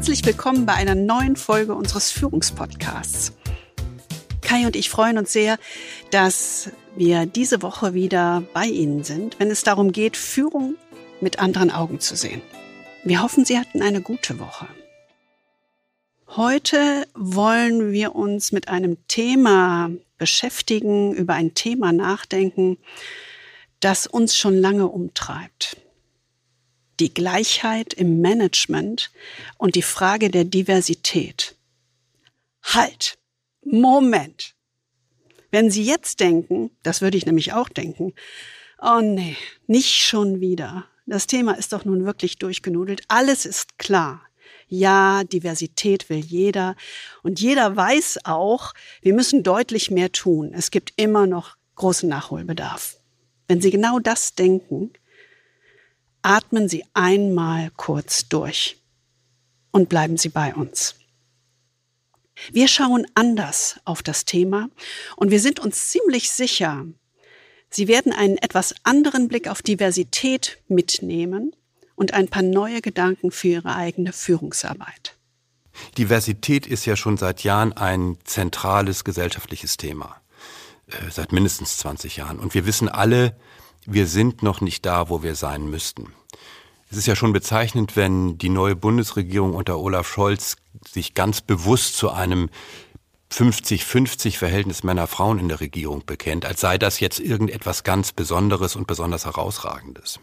Herzlich willkommen bei einer neuen Folge unseres Führungspodcasts. Kai und ich freuen uns sehr, dass wir diese Woche wieder bei Ihnen sind, wenn es darum geht, Führung mit anderen Augen zu sehen. Wir hoffen, Sie hatten eine gute Woche. Heute wollen wir uns mit einem Thema beschäftigen, über ein Thema nachdenken, das uns schon lange umtreibt. Die Gleichheit im Management und die Frage der Diversität. Halt! Moment. Wenn Sie jetzt denken, das würde ich nämlich auch denken, oh nee, nicht schon wieder. Das Thema ist doch nun wirklich durchgenudelt. Alles ist klar. Ja, Diversität will jeder. Und jeder weiß auch, wir müssen deutlich mehr tun. Es gibt immer noch großen Nachholbedarf. Wenn Sie genau das denken, atmen Sie einmal kurz durch und bleiben Sie bei uns. Wir schauen anders auf das Thema und wir sind uns ziemlich sicher, Sie werden einen etwas anderen Blick auf Diversität mitnehmen und ein paar neue Gedanken für Ihre eigene Führungsarbeit. Diversität ist ja schon seit Jahren ein zentrales gesellschaftliches Thema. Äh, seit mindestens 20 Jahren. Und wir wissen alle, wir sind noch nicht da, wo wir sein müssten. Es ist ja schon bezeichnend, wenn die neue Bundesregierung unter Olaf Scholz sich ganz bewusst zu einem 50-50 Verhältnis Männer-Frauen in der Regierung bekennt, als sei das jetzt irgendetwas ganz Besonderes und besonders Herausragendes.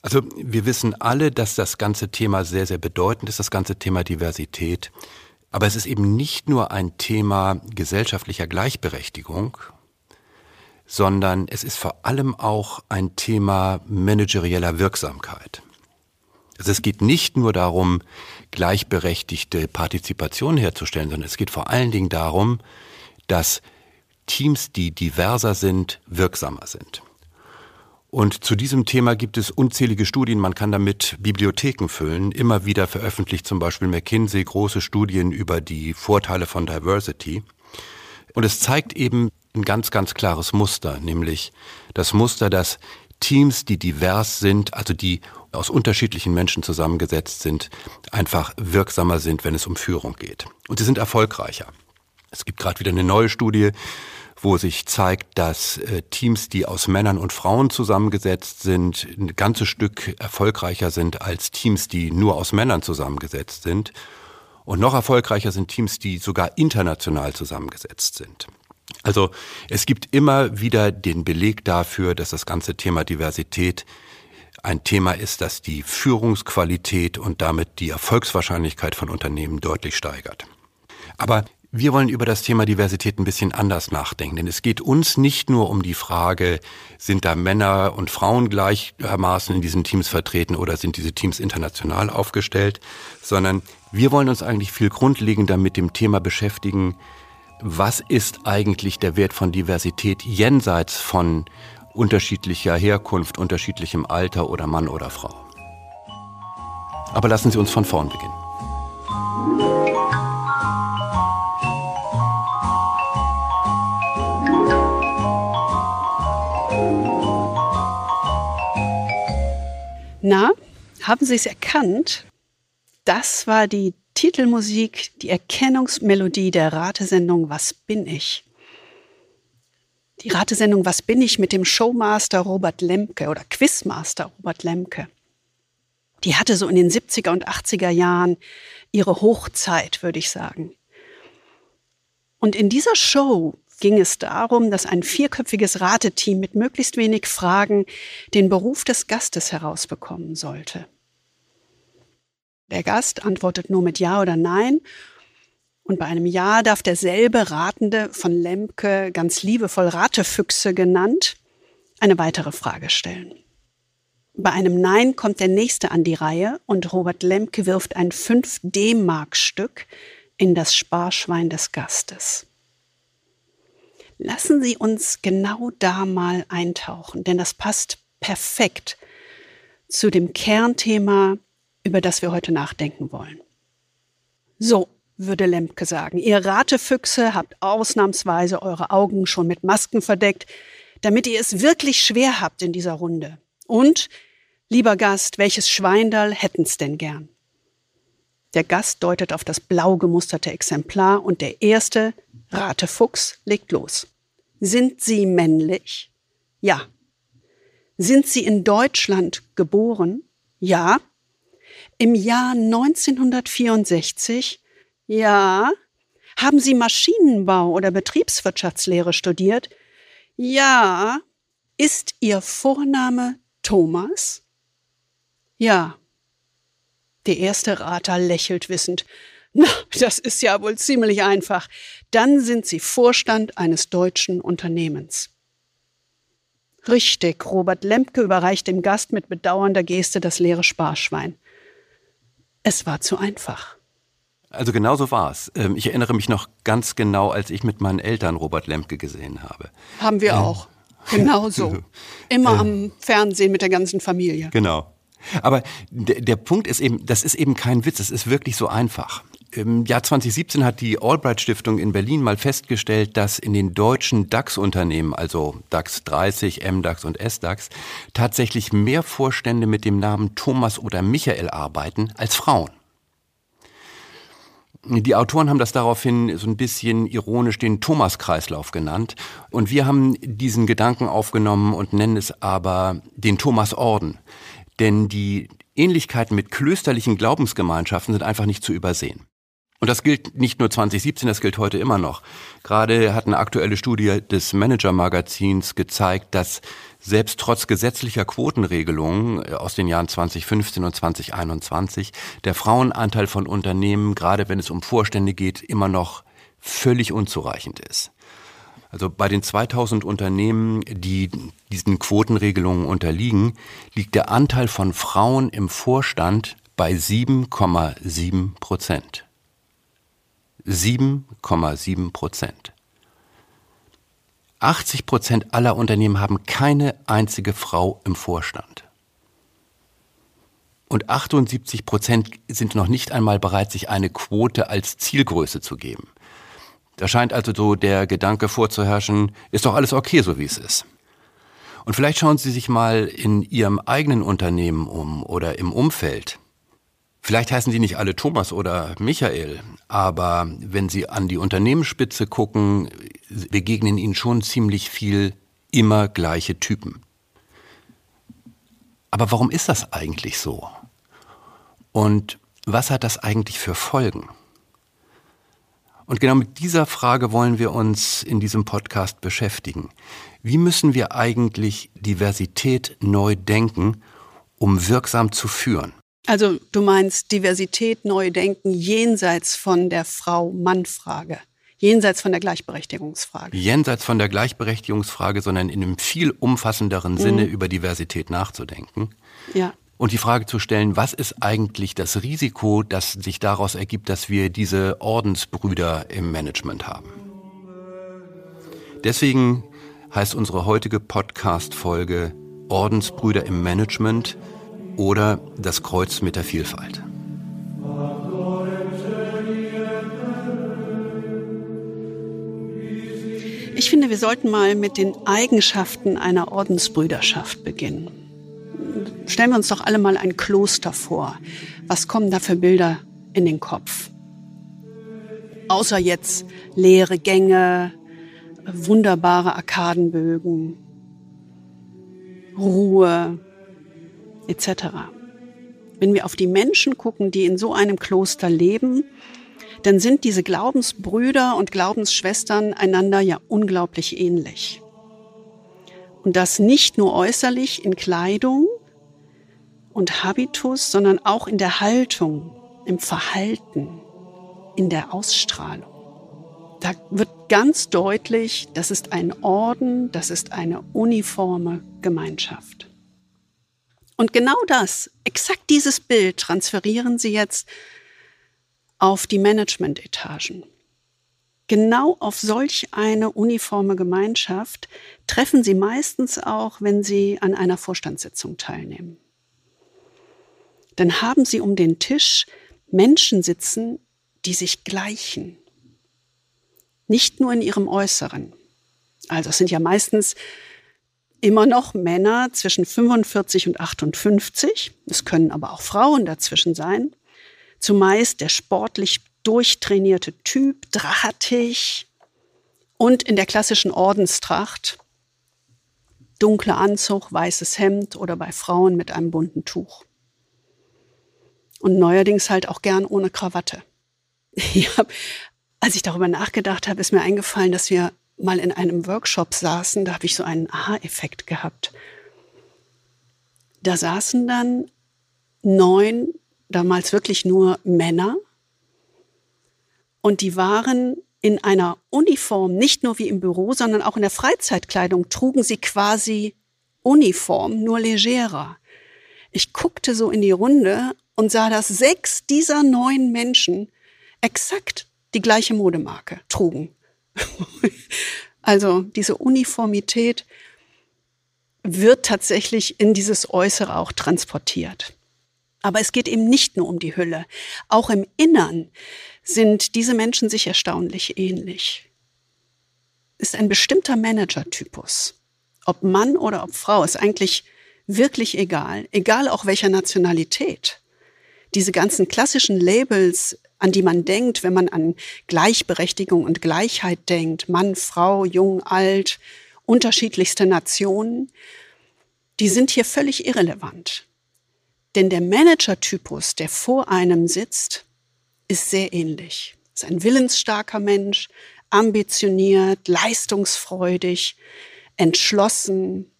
Also wir wissen alle, dass das ganze Thema sehr, sehr bedeutend ist, das ganze Thema Diversität. Aber es ist eben nicht nur ein Thema gesellschaftlicher Gleichberechtigung, sondern es ist vor allem auch ein Thema managerieller Wirksamkeit. Also es geht nicht nur darum, gleichberechtigte Partizipation herzustellen, sondern es geht vor allen Dingen darum, dass Teams, die diverser sind, wirksamer sind. Und zu diesem Thema gibt es unzählige Studien. Man kann damit Bibliotheken füllen. Immer wieder veröffentlicht zum Beispiel McKinsey große Studien über die Vorteile von Diversity. Und es zeigt eben ein ganz, ganz klares Muster, nämlich das Muster, dass Teams, die divers sind, also die aus unterschiedlichen Menschen zusammengesetzt sind, einfach wirksamer sind, wenn es um Führung geht. Und sie sind erfolgreicher. Es gibt gerade wieder eine neue Studie, wo sich zeigt, dass äh, Teams, die aus Männern und Frauen zusammengesetzt sind, ein ganzes Stück erfolgreicher sind als Teams, die nur aus Männern zusammengesetzt sind. Und noch erfolgreicher sind Teams, die sogar international zusammengesetzt sind. Also es gibt immer wieder den Beleg dafür, dass das ganze Thema Diversität ein Thema ist, das die Führungsqualität und damit die Erfolgswahrscheinlichkeit von Unternehmen deutlich steigert. Aber wir wollen über das Thema Diversität ein bisschen anders nachdenken, denn es geht uns nicht nur um die Frage, sind da Männer und Frauen gleichermaßen in diesen Teams vertreten oder sind diese Teams international aufgestellt, sondern wir wollen uns eigentlich viel grundlegender mit dem Thema beschäftigen, was ist eigentlich der Wert von Diversität jenseits von unterschiedlicher Herkunft, unterschiedlichem Alter oder Mann oder Frau. Aber lassen Sie uns von vorn beginnen. Na, haben Sie es erkannt? Das war die Titelmusik, die Erkennungsmelodie der Ratesendung Was bin ich? Die Ratesendung Was bin ich mit dem Showmaster Robert Lemke oder Quizmaster Robert Lemke. Die hatte so in den 70er und 80er Jahren ihre Hochzeit, würde ich sagen. Und in dieser Show ging es darum, dass ein vierköpfiges Rateteam mit möglichst wenig Fragen den Beruf des Gastes herausbekommen sollte. Der Gast antwortet nur mit Ja oder Nein. Und bei einem Ja darf derselbe Ratende von Lemke, ganz liebevoll Ratefüchse genannt, eine weitere Frage stellen. Bei einem Nein kommt der Nächste an die Reihe und Robert Lemke wirft ein 5-D-Mark-Stück in das Sparschwein des Gastes. Lassen Sie uns genau da mal eintauchen, denn das passt perfekt zu dem Kernthema über das wir heute nachdenken wollen. So, würde Lemke sagen, ihr Ratefüchse habt ausnahmsweise eure Augen schon mit Masken verdeckt, damit ihr es wirklich schwer habt in dieser Runde. Und, lieber Gast, welches Schweindal hätten's denn gern? Der Gast deutet auf das blau gemusterte Exemplar und der erste, Ratefuchs, legt los. Sind Sie männlich? Ja. Sind Sie in Deutschland geboren? Ja. Im Jahr 1964? Ja. Haben Sie Maschinenbau oder Betriebswirtschaftslehre studiert? Ja. Ist Ihr Vorname Thomas? Ja. Der erste Rater lächelt wissend. Na, das ist ja wohl ziemlich einfach. Dann sind Sie Vorstand eines deutschen Unternehmens. Richtig, Robert Lemke überreicht dem Gast mit bedauernder Geste das leere Sparschwein. Es war zu einfach. Also genau so war es. Ähm, ich erinnere mich noch ganz genau, als ich mit meinen Eltern Robert Lemke gesehen habe. Haben wir auch. Genau so. Immer am Fernsehen mit der ganzen Familie. Genau. Aber der, der Punkt ist eben, das ist eben kein Witz, es ist wirklich so einfach. Im Jahr 2017 hat die Albright Stiftung in Berlin mal festgestellt, dass in den deutschen DAX-Unternehmen, also DAX 30, MDAX und SDAX, tatsächlich mehr Vorstände mit dem Namen Thomas oder Michael arbeiten als Frauen. Die Autoren haben das daraufhin so ein bisschen ironisch den Thomas-Kreislauf genannt. Und wir haben diesen Gedanken aufgenommen und nennen es aber den Thomas-Orden. Denn die Ähnlichkeiten mit klösterlichen Glaubensgemeinschaften sind einfach nicht zu übersehen. Und das gilt nicht nur 2017, das gilt heute immer noch. Gerade hat eine aktuelle Studie des Manager-Magazins gezeigt, dass selbst trotz gesetzlicher Quotenregelungen äh, aus den Jahren 2015 und 2021 der Frauenanteil von Unternehmen, gerade wenn es um Vorstände geht, immer noch völlig unzureichend ist. Also bei den 2000 Unternehmen, die diesen Quotenregelungen unterliegen, liegt der Anteil von Frauen im Vorstand bei 7,7 Prozent. 7,7 Prozent. 80 Prozent aller Unternehmen haben keine einzige Frau im Vorstand. Und 78 Prozent sind noch nicht einmal bereit, sich eine Quote als Zielgröße zu geben. Da scheint also so der Gedanke vorzuherrschen, ist doch alles okay, so wie es ist. Und vielleicht schauen Sie sich mal in Ihrem eigenen Unternehmen um oder im Umfeld. Vielleicht heißen die nicht alle Thomas oder Michael, aber wenn Sie an die Unternehmensspitze gucken, begegnen Ihnen schon ziemlich viel immer gleiche Typen. Aber warum ist das eigentlich so? Und was hat das eigentlich für Folgen? Und genau mit dieser Frage wollen wir uns in diesem Podcast beschäftigen. Wie müssen wir eigentlich Diversität neu denken, um wirksam zu führen? Also du meinst Diversität, neu denken jenseits von der Frau-Mann-Frage. Jenseits von der Gleichberechtigungsfrage. Jenseits von der Gleichberechtigungsfrage, sondern in einem viel umfassenderen mhm. Sinne über Diversität nachzudenken. Ja. Und die Frage zu stellen, was ist eigentlich das Risiko, das sich daraus ergibt, dass wir diese Ordensbrüder im Management haben? Deswegen heißt unsere heutige Podcast-Folge Ordensbrüder im Management – oder das Kreuz mit der Vielfalt. Ich finde, wir sollten mal mit den Eigenschaften einer Ordensbrüderschaft beginnen. Stellen wir uns doch alle mal ein Kloster vor. Was kommen da für Bilder in den Kopf? Außer jetzt leere Gänge, wunderbare Arkadenbögen, Ruhe, etc. Wenn wir auf die Menschen gucken, die in so einem Kloster leben, dann sind diese Glaubensbrüder und Glaubensschwestern einander ja unglaublich ähnlich. Und das nicht nur äußerlich in Kleidung und Habitus, sondern auch in der Haltung, im Verhalten, in der Ausstrahlung. Da wird ganz deutlich, das ist ein Orden, das ist eine uniforme Gemeinschaft. Und genau das, exakt dieses Bild transferieren Sie jetzt auf die Management-Etagen. Genau auf solch eine uniforme Gemeinschaft treffen Sie meistens auch, wenn Sie an einer Vorstandssitzung teilnehmen. Dann haben Sie um den Tisch Menschen sitzen, die sich gleichen. Nicht nur in ihrem Äußeren. Also es sind ja meistens immer noch Männer zwischen 45 und 58. Es können aber auch Frauen dazwischen sein. Zumeist der sportlich durchtrainierte Typ, drahtig und in der klassischen Ordenstracht. Dunkler Anzug, weißes Hemd oder bei Frauen mit einem bunten Tuch. Und neuerdings halt auch gern ohne Krawatte. Ich als ich darüber nachgedacht habe, ist mir eingefallen, dass wir mal in einem Workshop saßen, da habe ich so einen Aha-Effekt gehabt. Da saßen dann neun, damals wirklich nur Männer, und die waren in einer Uniform, nicht nur wie im Büro, sondern auch in der Freizeitkleidung, trugen sie quasi Uniform, nur legerer. Ich guckte so in die Runde und sah, dass sechs dieser neun Menschen exakt die gleiche Modemarke trugen. also diese Uniformität wird tatsächlich in dieses Äußere auch transportiert. Aber es geht eben nicht nur um die Hülle. Auch im Innern sind diese Menschen sich erstaunlich ähnlich. Ist ein bestimmter Managertypus. Ob Mann oder ob Frau, ist eigentlich wirklich egal. Egal auch welcher Nationalität. Diese ganzen klassischen Labels, an die man denkt, wenn man an Gleichberechtigung und Gleichheit denkt, Mann, Frau, jung, alt, unterschiedlichste Nationen, die sind hier völlig irrelevant. Denn der Manager-Typus, der vor einem sitzt, ist sehr ähnlich. Ist ein willensstarker Mensch, ambitioniert, leistungsfreudig, entschlossen,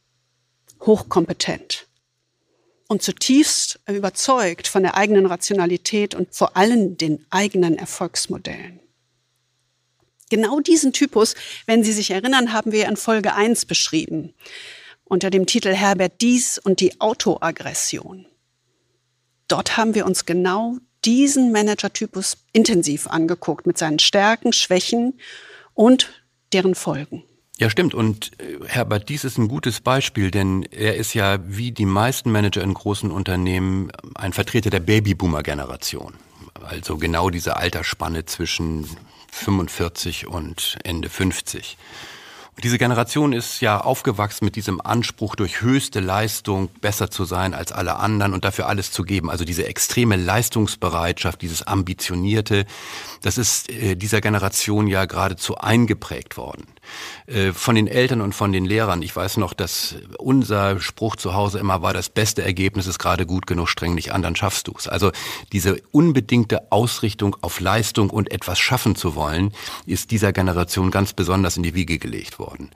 hochkompetent und zutiefst überzeugt von der eigenen Rationalität und vor allem den eigenen Erfolgsmodellen. Genau diesen Typus, wenn Sie sich erinnern, haben wir in Folge 1 beschrieben, unter dem Titel Herbert Dies und die Autoaggression. Dort haben wir uns genau diesen Manager-Typus intensiv angeguckt mit seinen Stärken, Schwächen und deren Folgen. Ja, stimmt. Und äh, Herbert, dies ist ein gutes Beispiel, denn er ist ja wie die meisten Manager in großen Unternehmen ein Vertreter der Babyboomer-Generation. Also genau diese Altersspanne zwischen 45 und Ende 50. Und diese Generation ist ja aufgewachsen mit diesem Anspruch, durch höchste Leistung besser zu sein als alle anderen und dafür alles zu geben. Also diese extreme Leistungsbereitschaft, dieses Ambitionierte, das ist äh, dieser Generation ja geradezu eingeprägt worden. Äh, von den Eltern und von den Lehrern. Ich weiß noch, dass unser Spruch zu Hause immer war, das beste Ergebnis ist gerade gut genug, streng dich an, dann schaffst du es. Also diese unbedingte Ausrichtung auf Leistung und etwas schaffen zu wollen, ist dieser Generation ganz besonders in die Wiege gelegt worden.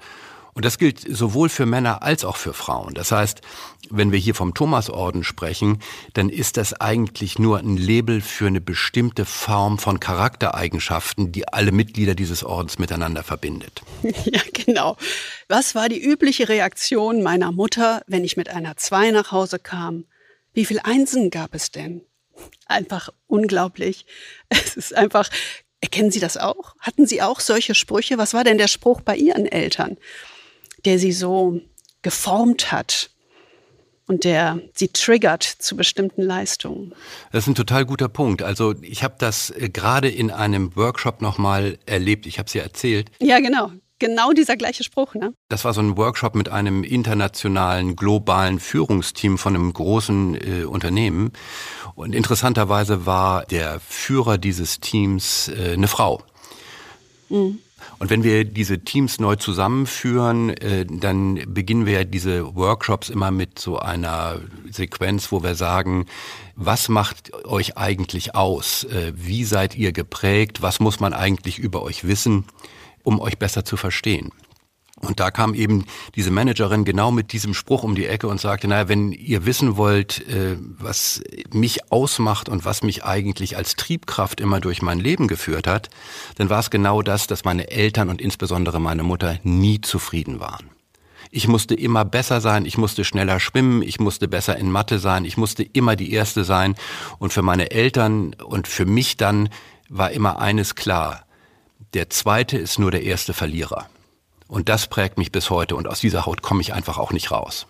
Und das gilt sowohl für Männer als auch für Frauen. Das heißt, wenn wir hier vom Thomasorden sprechen, dann ist das eigentlich nur ein Label für eine bestimmte Form von Charaktereigenschaften, die alle Mitglieder dieses Ordens miteinander verbindet. Ja, genau. Was war die übliche Reaktion meiner Mutter, wenn ich mit einer Zwei nach Hause kam? Wie viel Einsen gab es denn? Einfach unglaublich. Es ist einfach, erkennen Sie das auch? Hatten Sie auch solche Sprüche? Was war denn der Spruch bei Ihren Eltern? Der sie so geformt hat und der sie triggert zu bestimmten Leistungen. Das ist ein total guter Punkt. Also ich habe das äh, gerade in einem Workshop nochmal erlebt. Ich habe es ja erzählt. Ja, genau. Genau dieser gleiche Spruch, ne? Das war so ein Workshop mit einem internationalen, globalen Führungsteam von einem großen äh, Unternehmen. Und interessanterweise war der Führer dieses Teams äh, eine Frau. Mhm. Und wenn wir diese Teams neu zusammenführen, äh, dann beginnen wir diese Workshops immer mit so einer Sequenz, wo wir sagen, was macht euch eigentlich aus? Äh, wie seid ihr geprägt? Was muss man eigentlich über euch wissen, um euch besser zu verstehen? Und da kam eben diese Managerin genau mit diesem Spruch um die Ecke und sagte, naja, wenn ihr wissen wollt, äh, was mich ausmacht und was mich eigentlich als Triebkraft immer durch mein Leben geführt hat, dann war es genau das, dass meine Eltern und insbesondere meine Mutter nie zufrieden waren. Ich musste immer besser sein, ich musste schneller schwimmen, ich musste besser in Mathe sein, ich musste immer die Erste sein. Und für meine Eltern und für mich dann war immer eines klar, der Zweite ist nur der erste Verlierer. Und das prägt mich bis heute und aus dieser Haut komme ich einfach auch nicht raus.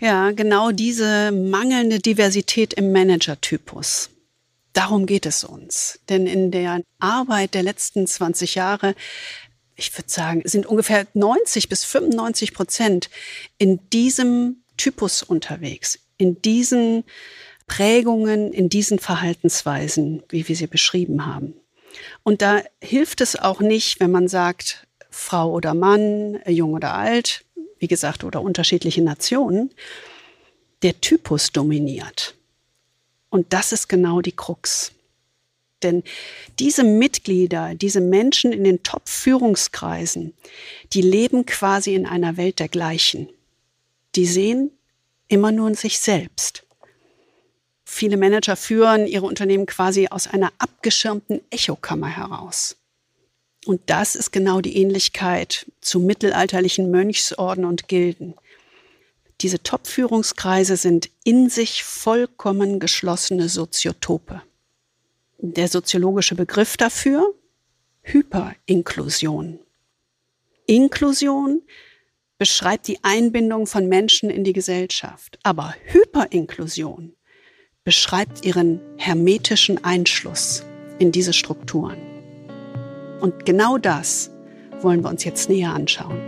Ja, genau diese mangelnde Diversität im Managertypus. Darum geht es uns. Denn in der Arbeit der letzten 20 Jahre, ich würde sagen, sind ungefähr 90 bis 95 Prozent in diesem Typus unterwegs, in diesen Prägungen in diesen Verhaltensweisen, wie wir sie beschrieben haben. Und da hilft es auch nicht, wenn man sagt, Frau oder Mann, jung oder alt, wie gesagt, oder unterschiedliche Nationen, der Typus dominiert. Und das ist genau die Krux. Denn diese Mitglieder, diese Menschen in den Top-Führungskreisen, die leben quasi in einer Welt der Gleichen. Die sehen immer nur in sich selbst. Viele Manager führen ihre Unternehmen quasi aus einer abgeschirmten Echokammer heraus. Und das ist genau die Ähnlichkeit zu mittelalterlichen Mönchsorden und Gilden. Diese Top-Führungskreise sind in sich vollkommen geschlossene Soziotope. Der soziologische Begriff dafür? Hyperinklusion. Inklusion beschreibt die Einbindung von Menschen in die Gesellschaft, aber Hyperinklusion beschreibt ihren hermetischen Einschluss in diese Strukturen. Und genau das wollen wir uns jetzt näher anschauen.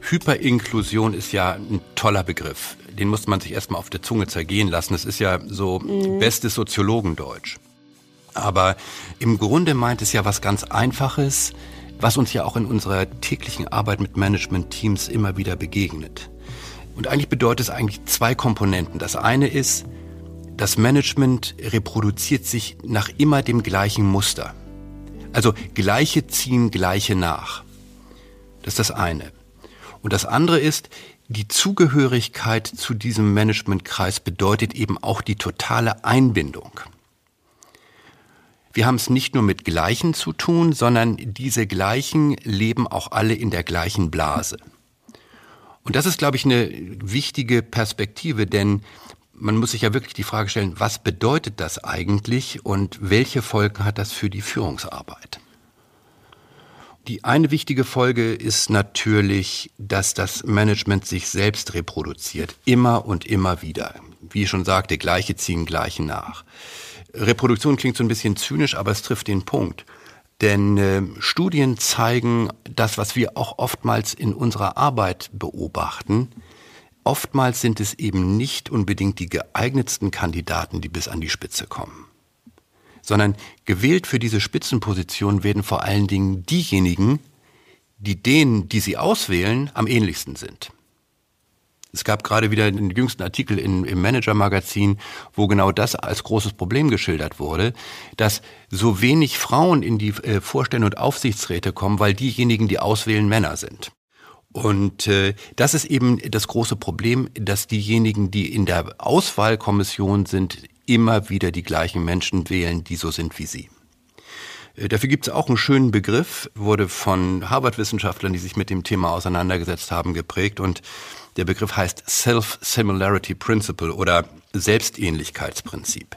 Hyperinklusion ist ja ein toller Begriff. Den muss man sich erstmal auf der Zunge zergehen lassen. Das ist ja so mhm. bestes Soziologendeutsch. Aber im Grunde meint es ja was ganz Einfaches, was uns ja auch in unserer täglichen Arbeit mit Management-Teams immer wieder begegnet. Und eigentlich bedeutet es eigentlich zwei Komponenten. Das eine ist, das Management reproduziert sich nach immer dem gleichen Muster. Also gleiche ziehen gleiche nach. Das ist das eine. Und das andere ist, die Zugehörigkeit zu diesem Managementkreis bedeutet eben auch die totale Einbindung. Wir haben es nicht nur mit Gleichen zu tun, sondern diese Gleichen leben auch alle in der gleichen Blase. Und das ist, glaube ich, eine wichtige Perspektive, denn man muss sich ja wirklich die Frage stellen, was bedeutet das eigentlich und welche Folgen hat das für die Führungsarbeit? Die eine wichtige Folge ist natürlich, dass das Management sich selbst reproduziert, immer und immer wieder. Wie ich schon sagte, gleiche ziehen gleiche nach. Reproduktion klingt so ein bisschen zynisch, aber es trifft den Punkt. Denn äh, Studien zeigen das, was wir auch oftmals in unserer Arbeit beobachten. Oftmals sind es eben nicht unbedingt die geeignetsten Kandidaten, die bis an die Spitze kommen. Sondern gewählt für diese Spitzenposition werden vor allen Dingen diejenigen, die denen, die sie auswählen, am ähnlichsten sind. Es gab gerade wieder den jüngsten Artikel in, im Manager-Magazin, wo genau das als großes Problem geschildert wurde, dass so wenig Frauen in die äh, Vorstände und Aufsichtsräte kommen, weil diejenigen, die auswählen, Männer sind. Und äh, das ist eben das große Problem, dass diejenigen, die in der Auswahlkommission sind, immer wieder die gleichen Menschen wählen, die so sind wie sie. Äh, dafür gibt es auch einen schönen Begriff, wurde von Harvard-Wissenschaftlern, die sich mit dem Thema auseinandergesetzt haben, geprägt und der Begriff heißt Self-Similarity Principle oder Selbstähnlichkeitsprinzip.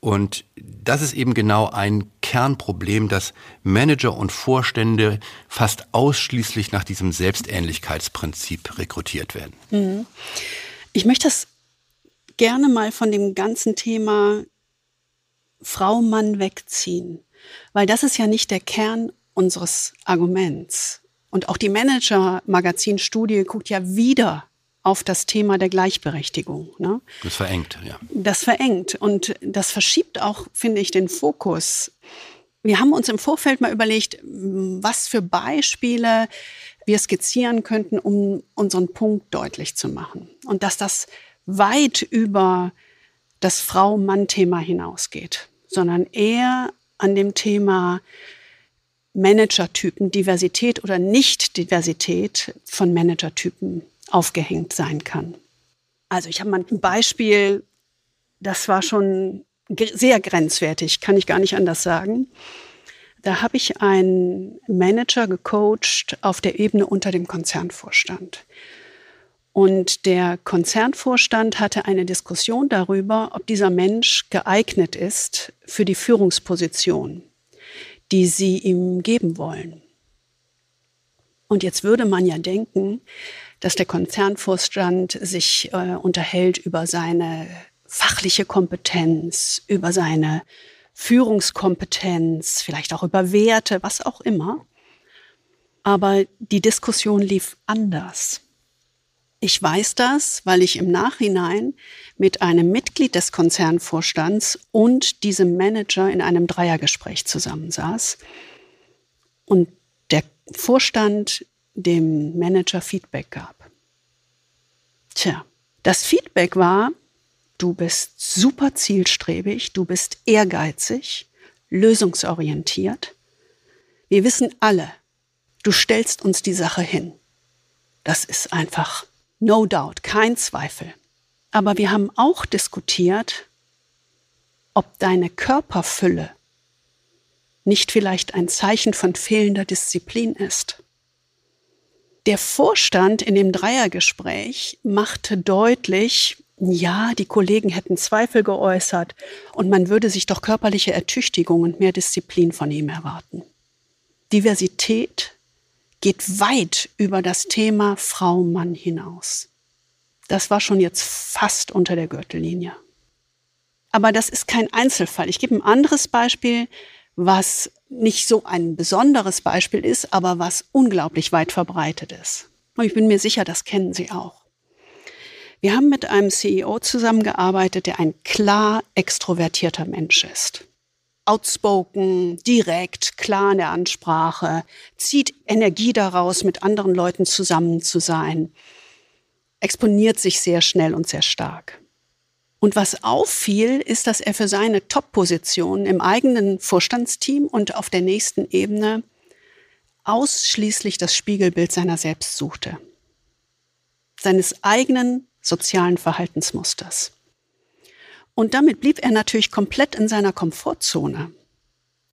Und das ist eben genau ein Kernproblem, dass Manager und Vorstände fast ausschließlich nach diesem Selbstähnlichkeitsprinzip rekrutiert werden. Mhm. Ich möchte das gerne mal von dem ganzen Thema Frau, Mann wegziehen, weil das ist ja nicht der Kern unseres Arguments. Und auch die Manager-Magazin-Studie guckt ja wieder auf das Thema der Gleichberechtigung. Ne? Das verengt, ja. Das verengt und das verschiebt auch, finde ich, den Fokus. Wir haben uns im Vorfeld mal überlegt, was für Beispiele wir skizzieren könnten, um unseren Punkt deutlich zu machen. Und dass das weit über das Frau-Mann-Thema hinausgeht, sondern eher an dem Thema Managertypen, Diversität oder Nicht-Diversität von Managertypen aufgehängt sein kann. Also ich habe mal ein Beispiel, das war schon sehr grenzwertig, kann ich gar nicht anders sagen. Da habe ich einen Manager gecoacht auf der Ebene unter dem Konzernvorstand. Und der Konzernvorstand hatte eine Diskussion darüber, ob dieser Mensch geeignet ist für die Führungsposition die sie ihm geben wollen. Und jetzt würde man ja denken, dass der Konzernvorstand sich äh, unterhält über seine fachliche Kompetenz, über seine Führungskompetenz, vielleicht auch über Werte, was auch immer. Aber die Diskussion lief anders. Ich weiß das, weil ich im Nachhinein mit einem Mitglied des Konzernvorstands und diesem Manager in einem Dreiergespräch zusammensaß und der Vorstand dem Manager Feedback gab. Tja, das Feedback war, du bist super zielstrebig, du bist ehrgeizig, lösungsorientiert. Wir wissen alle, du stellst uns die Sache hin. Das ist einfach no doubt, kein Zweifel. Aber wir haben auch diskutiert, ob deine Körperfülle nicht vielleicht ein Zeichen von fehlender Disziplin ist. Der Vorstand in dem Dreiergespräch machte deutlich, ja, die Kollegen hätten Zweifel geäußert und man würde sich doch körperliche Ertüchtigung und mehr Disziplin von ihm erwarten. Diversität geht weit über das Thema Frau-Mann hinaus. Das war schon jetzt fast unter der Gürtellinie. Aber das ist kein Einzelfall. Ich gebe ein anderes Beispiel, was nicht so ein besonderes Beispiel ist, aber was unglaublich weit verbreitet ist. Und ich bin mir sicher, das kennen Sie auch. Wir haben mit einem CEO zusammengearbeitet, der ein klar extrovertierter Mensch ist. Outspoken, direkt, klar in der Ansprache, zieht Energie daraus, mit anderen Leuten zusammen zu sein, exponiert sich sehr schnell und sehr stark. Und was auffiel, ist, dass er für seine Top-Position im eigenen Vorstandsteam und auf der nächsten Ebene ausschließlich das Spiegelbild seiner selbst suchte. Seines eigenen sozialen Verhaltensmusters. Und damit blieb er natürlich komplett in seiner Komfortzone.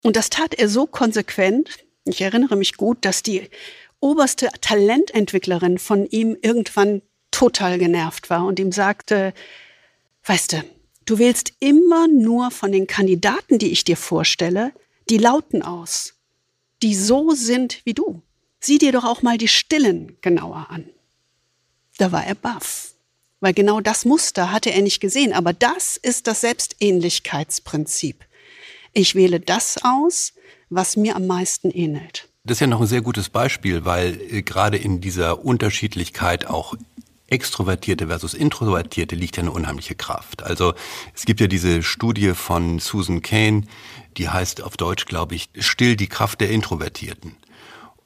Und das tat er so konsequent. Ich erinnere mich gut, dass die oberste Talententwicklerin von ihm irgendwann total genervt war und ihm sagte, weißt du, du wählst immer nur von den Kandidaten, die ich dir vorstelle, die Lauten aus, die so sind wie du. Sieh dir doch auch mal die Stillen genauer an. Da war er baff, weil genau das Muster hatte er nicht gesehen, aber das ist das Selbstähnlichkeitsprinzip. Ich wähle das aus, was mir am meisten ähnelt. Das ist ja noch ein sehr gutes Beispiel, weil äh, gerade in dieser Unterschiedlichkeit auch Extrovertierte versus Introvertierte liegt ja eine unheimliche Kraft. Also es gibt ja diese Studie von Susan Kane, die heißt auf Deutsch, glaube ich, Still die Kraft der Introvertierten.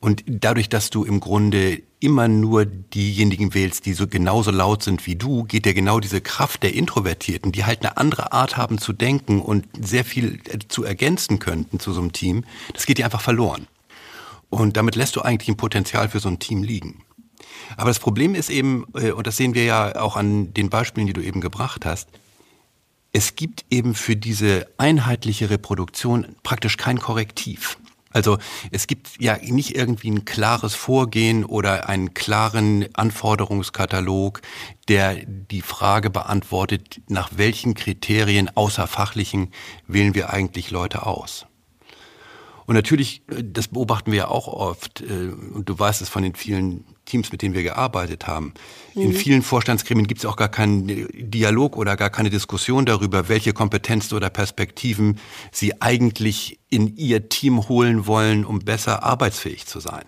Und dadurch, dass du im Grunde immer nur diejenigen wählst, die so genauso laut sind wie du, geht dir genau diese Kraft der Introvertierten, die halt eine andere Art haben zu denken und sehr viel äh, zu ergänzen könnten zu so einem Team, das geht dir einfach verloren. Und damit lässt du eigentlich ein Potenzial für so ein Team liegen. Aber das Problem ist eben, äh, und das sehen wir ja auch an den Beispielen, die du eben gebracht hast, es gibt eben für diese einheitliche Reproduktion praktisch kein Korrektiv. Also es gibt ja nicht irgendwie ein klares Vorgehen oder einen klaren Anforderungskatalog, der die Frage beantwortet, nach welchen Kriterien außer fachlichen wählen wir eigentlich Leute aus. Und natürlich, äh, das beobachten wir ja auch oft, äh, und du weißt es von den vielen Teams, mit denen wir gearbeitet haben. Mhm. In vielen Vorstandsgremien gibt es auch gar keinen Dialog oder gar keine Diskussion darüber, welche Kompetenzen oder Perspektiven sie eigentlich in ihr Team holen wollen, um besser arbeitsfähig zu sein.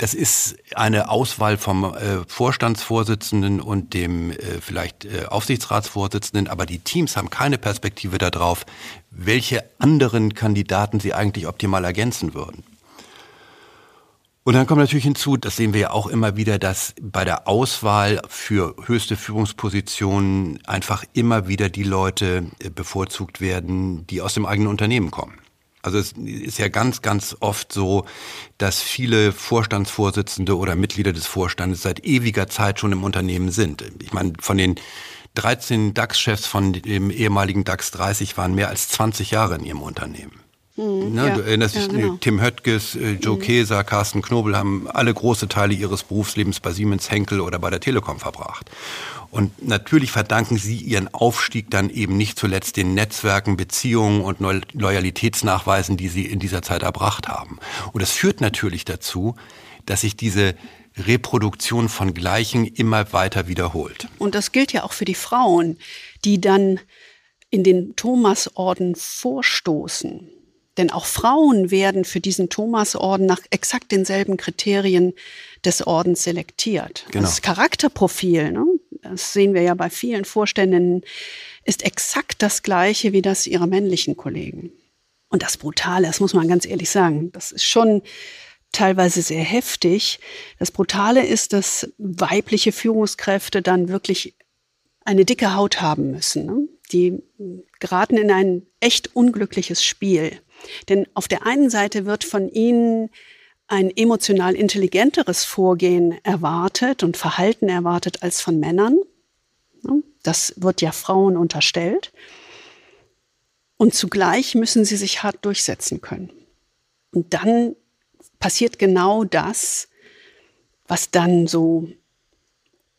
Das ist eine Auswahl vom äh, Vorstandsvorsitzenden und dem äh, vielleicht äh, Aufsichtsratsvorsitzenden, aber die Teams haben keine Perspektive darauf, welche anderen Kandidaten sie eigentlich optimal ergänzen würden. Und dann kommt natürlich hinzu, das sehen wir ja auch immer wieder, dass bei der Auswahl für höchste Führungspositionen einfach immer wieder die Leute äh, bevorzugt werden, die aus dem eigenen Unternehmen kommen. Also es ist ja ganz, ganz oft so, dass viele Vorstandsvorsitzende oder Mitglieder des Vorstandes seit ewiger Zeit schon im Unternehmen sind. Ich meine, von den 13 DAX-Chefs von dem ehemaligen DAX 30 waren mehr als 20 Jahre in ihrem Unternehmen. Mhm, ne, ja, du erinnerst dich, ja, genau. Tim Höttges, äh, Joe mhm. Keser, Carsten Knobel haben alle große Teile ihres Berufslebens bei Siemens Henkel oder bei der Telekom verbracht. Und natürlich verdanken sie ihren Aufstieg dann eben nicht zuletzt den Netzwerken, Beziehungen und Loyalitätsnachweisen, die sie in dieser Zeit erbracht haben. Und das führt natürlich dazu, dass sich diese Reproduktion von Gleichen immer weiter wiederholt. Und das gilt ja auch für die Frauen, die dann in den Thomasorden vorstoßen. Denn auch Frauen werden für diesen Thomasorden nach exakt denselben Kriterien des Ordens selektiert. Genau. Das Charakterprofil, ne, das sehen wir ja bei vielen Vorständinnen, ist exakt das gleiche wie das ihrer männlichen Kollegen. Und das Brutale, das muss man ganz ehrlich sagen, das ist schon teilweise sehr heftig. Das Brutale ist, dass weibliche Führungskräfte dann wirklich eine dicke Haut haben müssen. Ne? Die geraten in ein echt unglückliches Spiel. Denn auf der einen Seite wird von ihnen ein emotional intelligenteres Vorgehen erwartet und Verhalten erwartet als von Männern. Ne? Das wird ja Frauen unterstellt. Und zugleich müssen sie sich hart durchsetzen können. Und dann passiert genau das, was dann so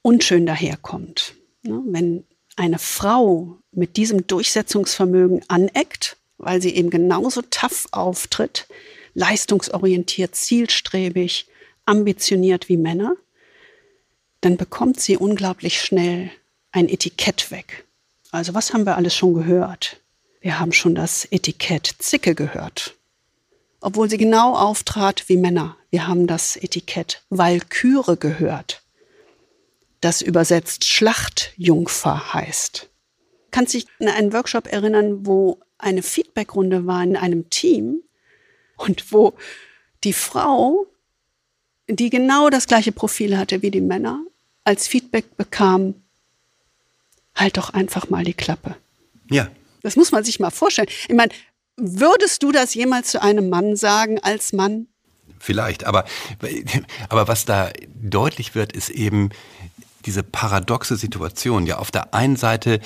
unschön daherkommt. Wenn eine Frau mit diesem Durchsetzungsvermögen aneckt, weil sie eben genauso tough auftritt, leistungsorientiert, zielstrebig, ambitioniert wie Männer, dann bekommt sie unglaublich schnell ein Etikett weg. Also was haben wir alles schon gehört? Wir haben schon das Etikett Zicke gehört. Obwohl sie genau auftrat wie Männer. Wir haben das Etikett Walküre gehört. Das übersetzt Schlachtjungfer heißt. Kannst dich an einen Workshop erinnern, wo eine Feedbackrunde war in einem Team und wo die Frau, die genau das gleiche Profil hatte wie die Männer, als Feedback bekam, halt doch einfach mal die Klappe. Ja. Das muss man sich mal vorstellen. Ich meine, würdest du das jemals zu einem Mann sagen als Mann? Vielleicht, aber, aber was da deutlich wird, ist eben diese paradoxe Situation. Ja, auf der einen Seite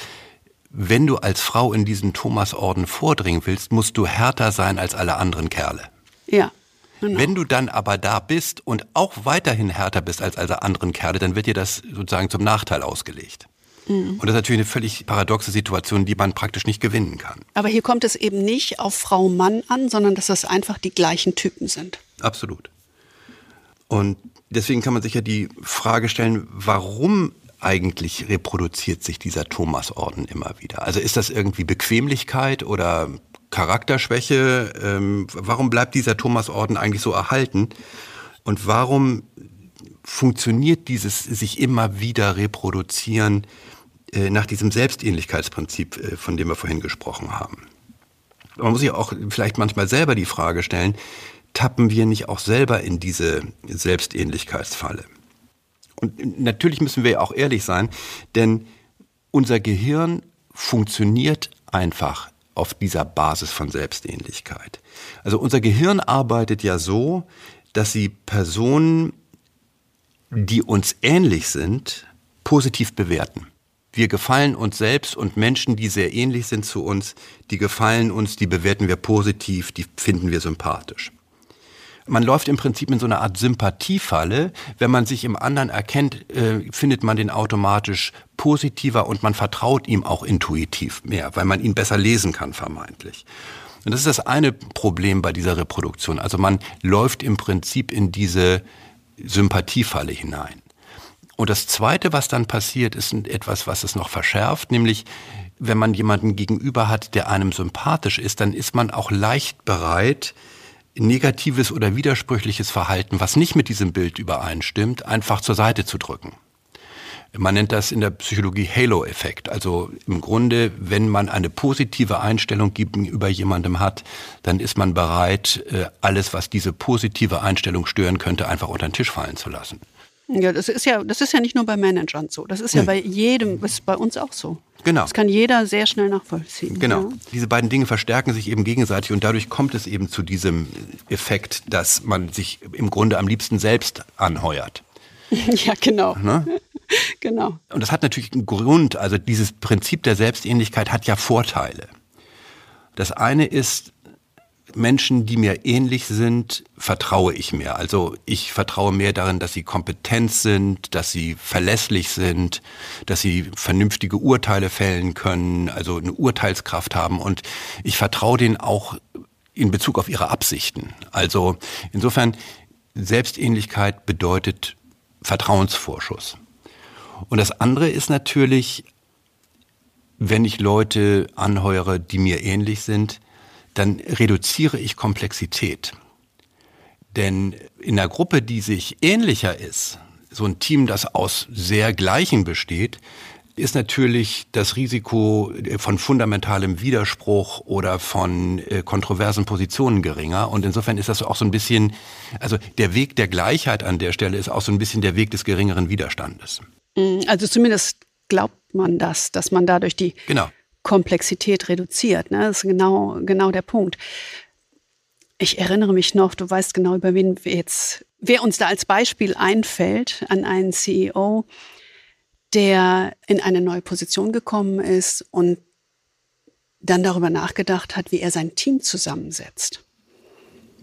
wenn du als Frau in diesen Thomasorden vordringen willst, musst du härter sein als alle anderen Kerle. Ja. Genau. Wenn du dann aber da bist und auch weiterhin härter bist als alle anderen Kerle, dann wird dir das sozusagen zum Nachteil ausgelegt. Mhm. Und das ist natürlich eine völlig paradoxe Situation, die man praktisch nicht gewinnen kann. Aber hier kommt es eben nicht auf Frau Mann an, sondern dass das einfach die gleichen Typen sind. Absolut. Und deswegen kann man sich ja die Frage stellen, warum eigentlich reproduziert sich dieser Thomasorden immer wieder? Also ist das irgendwie Bequemlichkeit oder Charakterschwäche? Ähm, warum bleibt dieser Thomasorden eigentlich so erhalten? Und warum funktioniert dieses sich immer wieder reproduzieren äh, nach diesem Selbstähnlichkeitsprinzip, äh, von dem wir vorhin gesprochen haben? Man muss sich auch vielleicht manchmal selber die Frage stellen, tappen wir nicht auch selber in diese Selbstähnlichkeitsfalle? Und natürlich müssen wir auch ehrlich sein, denn unser Gehirn funktioniert einfach auf dieser Basis von Selbstähnlichkeit. Also unser Gehirn arbeitet ja so, dass sie Personen, die uns ähnlich sind, positiv bewerten. Wir gefallen uns selbst und Menschen, die sehr ähnlich sind zu uns, die gefallen uns, die bewerten wir positiv, die finden wir sympathisch. Man läuft im Prinzip in so einer Art Sympathiefalle. Wenn man sich im anderen erkennt, äh, findet man den automatisch positiver und man vertraut ihm auch intuitiv mehr, weil man ihn besser lesen kann, vermeintlich. Und das ist das eine Problem bei dieser Reproduktion. Also man läuft im Prinzip in diese Sympathiefalle hinein. Und das Zweite, was dann passiert, ist etwas, was es noch verschärft, nämlich wenn man jemanden gegenüber hat, der einem sympathisch ist, dann ist man auch leicht bereit, negatives oder widersprüchliches Verhalten, was nicht mit diesem Bild übereinstimmt, einfach zur Seite zu drücken. Man nennt das in der Psychologie Halo-Effekt. Also im Grunde, wenn man eine positive Einstellung gegenüber jemandem hat, dann ist man bereit, äh, alles, was diese positive Einstellung stören könnte, einfach unter den Tisch fallen zu lassen. Ja, das ist ja, das ist ja nicht nur bei Managern so. Das ist ja nee. bei jedem, das ist bei uns auch so. Genau. Das kann jeder sehr schnell nachvollziehen. Genau. Ja. Diese beiden Dinge verstärken sich eben gegenseitig und dadurch kommt es eben zu diesem Effekt, dass man sich im Grunde am liebsten selbst anheuert. ja, genau. Ne? genau. Und das hat natürlich einen Grund. Also dieses Prinzip der Selbstähnlichkeit hat ja Vorteile. Das eine ist, Menschen, die mir ähnlich sind, vertraue ich mehr. Also ich vertraue mehr darin, dass sie kompetent sind, dass sie verlässlich sind, dass sie vernünftige Urteile fällen können, also eine Urteilskraft haben. Und ich vertraue denen auch in Bezug auf ihre Absichten. Also insofern, Selbstähnlichkeit bedeutet Vertrauensvorschuss. Und das andere ist natürlich, wenn ich Leute anheuere, die mir ähnlich sind, dann reduziere ich Komplexität. Denn in einer Gruppe, die sich ähnlicher ist, so ein Team, das aus sehr Gleichen besteht, ist natürlich das Risiko von fundamentalem Widerspruch oder von äh, kontroversen Positionen geringer. Und insofern ist das auch so ein bisschen, also der Weg der Gleichheit an der Stelle ist auch so ein bisschen der Weg des geringeren Widerstandes. Also zumindest glaubt man das, dass man dadurch die genau. Komplexität reduziert. Ne? Das ist genau, genau der Punkt. Ich erinnere mich noch, du weißt genau, über wen wir jetzt, wer uns da als Beispiel einfällt, an einen CEO, der in eine neue Position gekommen ist und dann darüber nachgedacht hat, wie er sein Team zusammensetzt.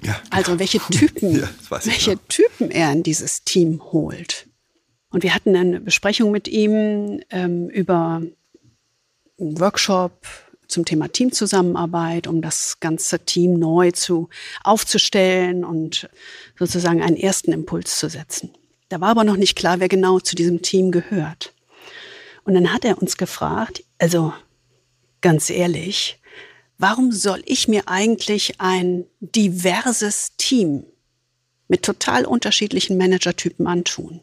Ja, also welche Typen, ja, welche genau. Typen er in dieses Team holt. Und wir hatten eine Besprechung mit ihm ähm, über einen Workshop zum Thema Teamzusammenarbeit, um das ganze Team neu zu aufzustellen und sozusagen einen ersten Impuls zu setzen. Da war aber noch nicht klar, wer genau zu diesem Team gehört. Und dann hat er uns gefragt, also ganz ehrlich, warum soll ich mir eigentlich ein diverses Team mit total unterschiedlichen Managertypen antun?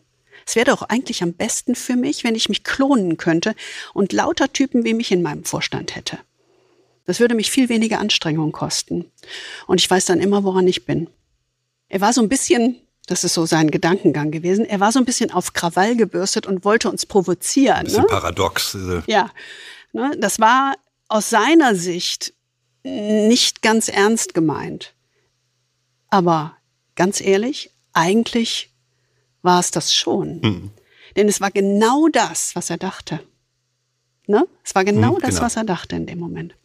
Es wäre doch eigentlich am besten für mich, wenn ich mich klonen könnte und lauter Typen wie mich in meinem Vorstand hätte. Das würde mich viel weniger Anstrengung kosten. Und ich weiß dann immer, woran ich bin. Er war so ein bisschen das ist so sein Gedankengang gewesen. Er war so ein bisschen auf Krawall gebürstet und wollte uns provozieren. Ein bisschen ne? paradox. Äh. Ja, ne? das war aus seiner Sicht nicht ganz ernst gemeint. Aber ganz ehrlich, eigentlich war es das schon. Mhm. Denn es war genau das, was er dachte. Ne? Es war genau mhm, das, genau. was er dachte in dem Moment.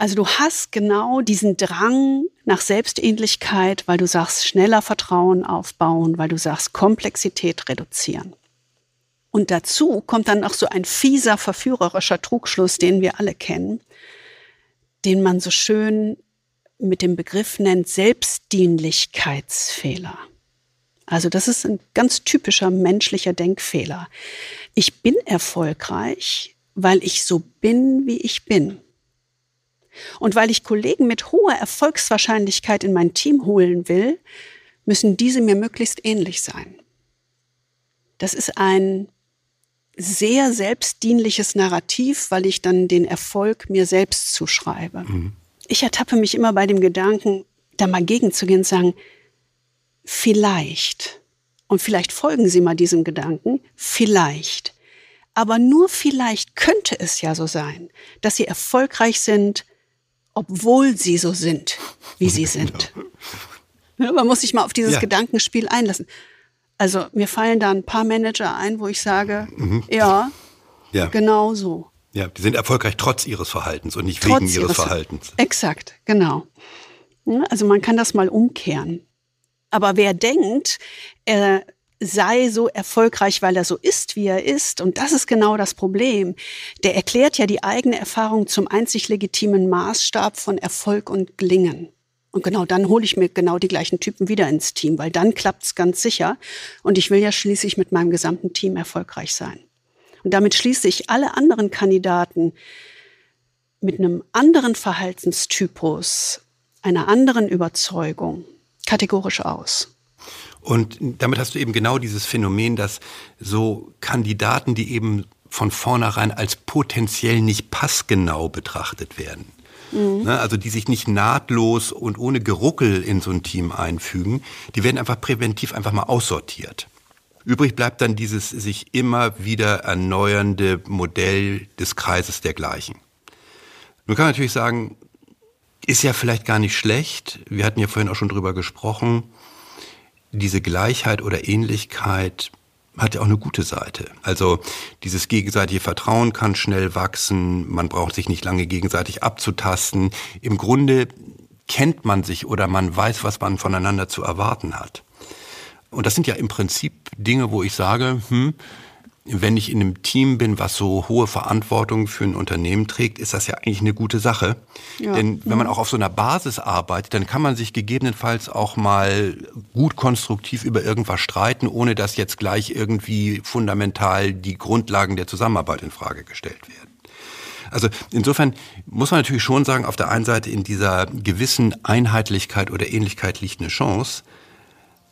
Also du hast genau diesen Drang nach Selbstähnlichkeit, weil du sagst, schneller Vertrauen aufbauen, weil du sagst, Komplexität reduzieren. Und dazu kommt dann noch so ein fieser, verführerischer Trugschluss, den wir alle kennen, den man so schön mit dem Begriff nennt Selbstdienlichkeitsfehler. Also das ist ein ganz typischer menschlicher Denkfehler. Ich bin erfolgreich, weil ich so bin, wie ich bin. Und weil ich Kollegen mit hoher Erfolgswahrscheinlichkeit in mein Team holen will, müssen diese mir möglichst ähnlich sein. Das ist ein sehr selbstdienliches Narrativ, weil ich dann den Erfolg mir selbst zuschreibe. Mhm. Ich ertappe mich immer bei dem Gedanken, da mal gegenzugehen und sagen, vielleicht, und vielleicht folgen Sie mal diesem Gedanken, vielleicht, aber nur vielleicht könnte es ja so sein, dass Sie erfolgreich sind, obwohl sie so sind, wie sie sind. Ja, man muss sich mal auf dieses ja. Gedankenspiel einlassen. Also mir fallen da ein paar Manager ein, wo ich sage, mhm. ja, ja, genau so. Ja, die sind erfolgreich trotz ihres Verhaltens und nicht trotz wegen ihres, ihres Verhaltens. Exakt, genau. Also man kann das mal umkehren. Aber wer denkt, er sei so erfolgreich, weil er so ist, wie er ist. Und das ist genau das Problem. Der erklärt ja die eigene Erfahrung zum einzig legitimen Maßstab von Erfolg und Gelingen. Und genau dann hole ich mir genau die gleichen Typen wieder ins Team, weil dann klappt's ganz sicher. Und ich will ja schließlich mit meinem gesamten Team erfolgreich sein. Und damit schließe ich alle anderen Kandidaten mit einem anderen Verhaltenstypus, einer anderen Überzeugung kategorisch aus. Und damit hast du eben genau dieses Phänomen, dass so Kandidaten, die eben von vornherein als potenziell nicht passgenau betrachtet werden. Mhm. Ne, also die sich nicht nahtlos und ohne Geruckel in so ein Team einfügen, die werden einfach präventiv einfach mal aussortiert. Übrig bleibt dann dieses sich immer wieder erneuernde Modell des Kreises dergleichen. Nun kann man natürlich sagen, ist ja vielleicht gar nicht schlecht. Wir hatten ja vorhin auch schon drüber gesprochen diese Gleichheit oder Ähnlichkeit hat ja auch eine gute Seite. Also dieses gegenseitige Vertrauen kann schnell wachsen, man braucht sich nicht lange gegenseitig abzutasten. Im Grunde kennt man sich oder man weiß, was man voneinander zu erwarten hat. Und das sind ja im Prinzip Dinge, wo ich sage, hm, wenn ich in einem Team bin, was so hohe Verantwortung für ein Unternehmen trägt, ist das ja eigentlich eine gute Sache. Ja. Denn wenn man auch auf so einer Basis arbeitet, dann kann man sich gegebenenfalls auch mal gut konstruktiv über irgendwas streiten, ohne dass jetzt gleich irgendwie fundamental die Grundlagen der Zusammenarbeit in Frage gestellt werden. Also insofern muss man natürlich schon sagen, auf der einen Seite in dieser gewissen Einheitlichkeit oder Ähnlichkeit liegt eine Chance.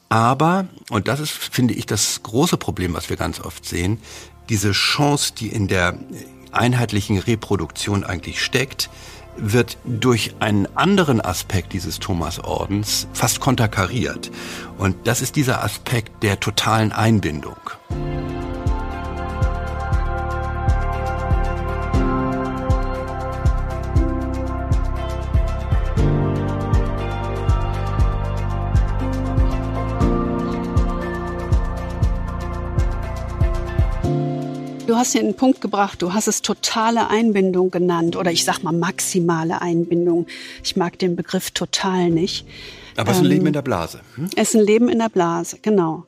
Aber, und das ist, finde ich, das große Problem, was wir ganz oft sehen, diese Chance, die in der einheitlichen Reproduktion eigentlich steckt, wird durch einen anderen Aspekt dieses Thomasordens fast konterkariert. Und das ist dieser Aspekt der totalen Einbindung. Hast hier einen Punkt gebracht, du hast es totale Einbindung genannt oder ich sag mal maximale Einbindung. Ich mag den Begriff total nicht. Aber es ist ein Leben ähm, in der Blase. Hm? Es ist ein Leben in der Blase, genau.